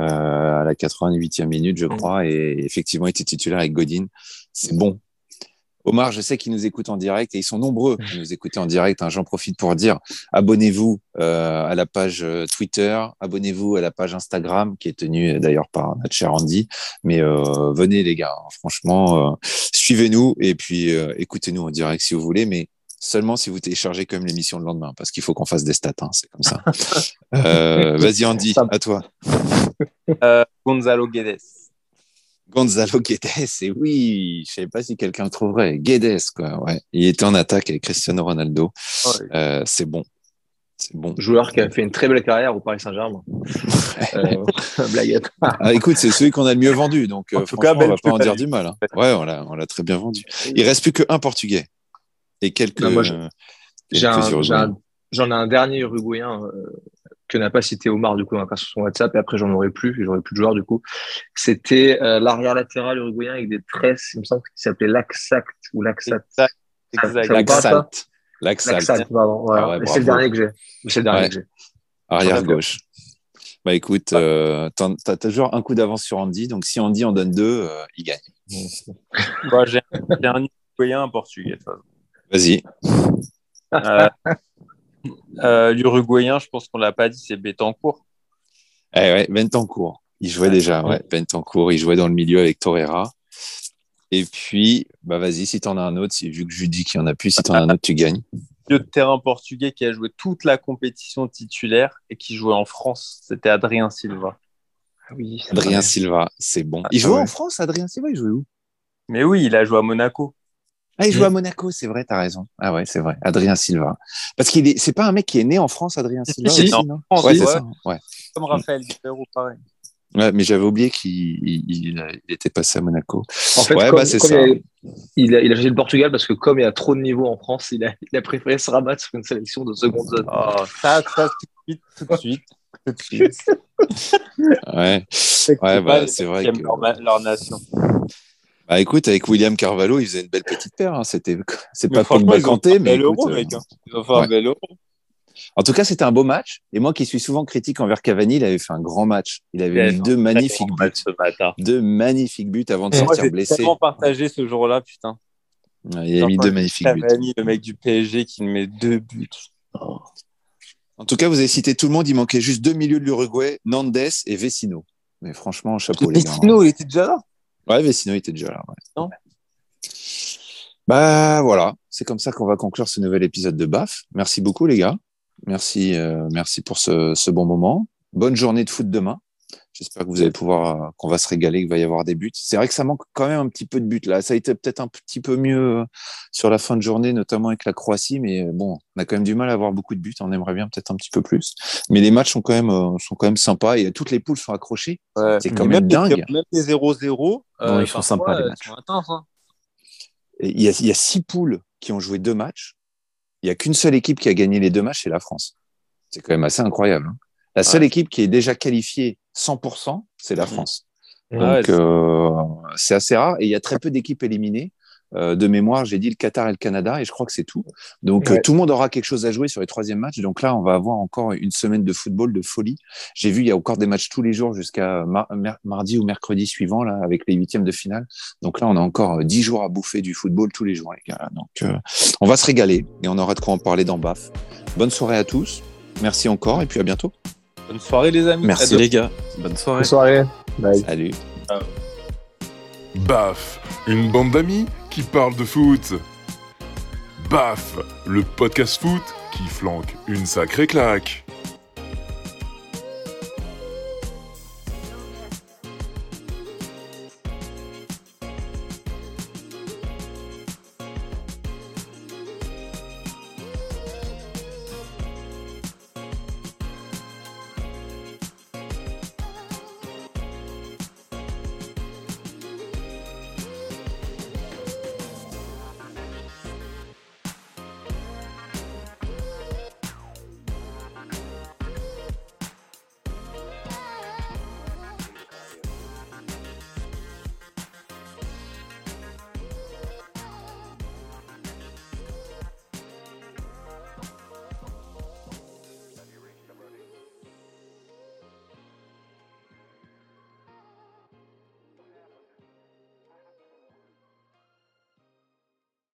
euh, à la 88e minute, je Mm. crois. Et effectivement, il était titulaire avec Godin. C'est bon. Omar, je sais qu'ils nous écoutent en direct et ils sont nombreux à nous écouter en direct. hein. J'en profite pour dire abonnez-vous euh, à la page euh, Twitter, abonnez-vous à la page Instagram qui est tenue euh, d'ailleurs par notre cher Andy. Mais euh, venez les gars, hein. franchement, euh, suivez-nous et puis euh, écoutez-nous en direct si vous voulez, mais seulement si vous téléchargez quand même l'émission le lendemain parce qu'il faut qu'on fasse des stats, hein, c'est comme ça. Euh, Vas-y Andy, à toi. Euh, Gonzalo Guedes. Gonzalo Guedes, et oui, je savais pas si quelqu'un le trouverait. Guedes, quoi, ouais. Il était en attaque avec Cristiano Ronaldo. Euh, c'est bon. C'est bon. Joueur qui a fait une très belle carrière au Paris Saint-Germain. Euh, blaguette. Ah, écoute, c'est celui qu'on a le mieux vendu, donc En euh, tout cas, franchement, on va pas en dire du mal. hein. Ouais, on l'a, on l'a très bien vendu. Il reste plus qu'un Portugais et quelques. Non, moi, je- J'ai quelques un- j'ai Uruguayens. un- J'en ai un dernier Uruguayen que n'a pas cité Omar du coup dans son WhatsApp et après j'en aurais plus et j'aurais plus de joueurs du coup. C'était euh, l'arrière latéral uruguayen avec des tresses, il me semble qu'il s'appelait Laxact ou Laxat. Exact. exact. Laxat, pardon. Voilà. Ah ouais, c'est le dernier que j'ai. C'est le dernier Ouais. que j'ai. Arrière gauche. Bah écoute, euh, t'as toujours un coup d'avance sur Andy, donc si Andy en donne deux, euh, il gagne. Moi, j'ai un, j'ai un Uruguayen, un Portugais. Vas-y. Euh, L'Uruguayen, je pense qu'on l'a pas dit, c'est Betancourt. Eh ouais, Bentancourt. Il jouait déjà, ouais. Bentancourt, il jouait dans le milieu avec Torreira. Et puis, bah vas-y, si t'en as un autre, si, vu que je dis qu'il y en a plus, si t'en as un autre, tu gagnes. Milieu de terrain portugais qui a joué toute la compétition titulaire et qui jouait en France. C'était Adrien Silva. Ah oui. c'est Adrien vrai. Silva, c'est bon. Il Ah jouait ouais. en France, Adrien Silva, il jouait où? Mais oui, il a joué à Monaco. Ah, il jouait à Monaco, c'est vrai, t'as raison. Ah ouais, c'est vrai. Adrien Silva. Parce qu'il est, c'est pas un mec qui est né en France, Adrien Silva si, aussi, non. non? France, Ouais, ouais. c'est ça. Ouais. Comme Raphaël Guerrero, pareil. Ouais, mais j'avais oublié qu'il il, était passé à Monaco. En fait, Ouais, comme, bah, c'est comme ça. il, a, il, a, il a choisi le Portugal parce que comme il y a trop de niveaux en France, il a, il a préféré se rabattre sur une sélection de seconde zone. Oh, ça, ça, tout de suite, tout de suite. Tout de suite. Ouais. C'est Ouais, bah, c'est vrai que- leur, leur nation. Bah écoute, avec William Carvalho, il faisait une belle petite paire. hein. C'était, c'est pas Kanté, fait un mais bel écoute, euro, mec. hein. Ils ont fait un ouais. bel euro. En tout cas, c'était un beau match. Et moi, qui suis souvent critique envers Cavani, il avait fait un grand match. Il avait mis deux magnifiques buts. ce matin. Deux magnifiques buts avant de Et Moi, sortir j'ai blessé. tellement partagé ce jour-là, putain. Ouais, Il a mis deux magnifiques buts. Cavani, le mec du PSG qui met deux buts. En tout cas, vous avez cité tout le monde. Il manquait juste deux milieux de l'Uruguay, Nandes et Vecino. Mais franchement, chapeau les gars. Vecino, il était déjà là. Ouais, Vecino était déjà là. ouais. Non. Bah voilà, c'est comme ça qu'on va conclure ce nouvel épisode de BAF. Merci beaucoup les gars. Merci, euh, merci pour ce, ce bon moment. Bonne journée de foot demain. J'espère que vous allez pouvoir, euh, qu'on va se régaler, qu'il va y avoir des buts. C'est vrai que ça manque quand même un petit peu de buts là. Ça a été peut-être un petit peu mieux euh, sur la fin de journée, notamment avec la Croatie, mais euh, bon, on a quand même du mal à avoir beaucoup de buts. On aimerait bien peut-être un petit peu plus. Mais les matchs sont quand même, sont quand même sympas et toutes les poules sont accrochées. Ouais. C'est quand même les- dingue. Même les 0-0. Non, ils sont sympas, les matchs. hein. Il y, a, il y a six poules qui ont joué deux matchs. Il y a qu'une seule équipe qui a gagné les deux matchs, c'est la France. C'est quand même assez incroyable. hein. La seule équipe qui est déjà qualifiée 100%, c'est la France. Ouais, Donc c'est- euh, c'est assez rare et il y a très peu d'équipes éliminées. Euh, de mémoire, j'ai dit le Qatar et le Canada et je crois que c'est tout. Donc Ouais. euh, tout le monde aura quelque chose à jouer sur les troisièmes matchs. Donc là, on va avoir encore une semaine de football de folie. J'ai vu il y a encore des matchs tous les jours jusqu'à mar- mardi ou mercredi suivant là avec les huitièmes de finale. Donc là, on a encore dix jours à bouffer du football tous les jours, les gars. Donc euh, on va se régaler et on aura de quoi en parler dans BAF. Bonne soirée à tous. Merci encore et puis à bientôt. Bonne soirée, les amis. Merci les gars. Bonne soirée. Bonne soirée. Bye. Salut. Baf, une bande d'amis qui parle de foot. Baf, le podcast foot qui flanque une sacrée claque.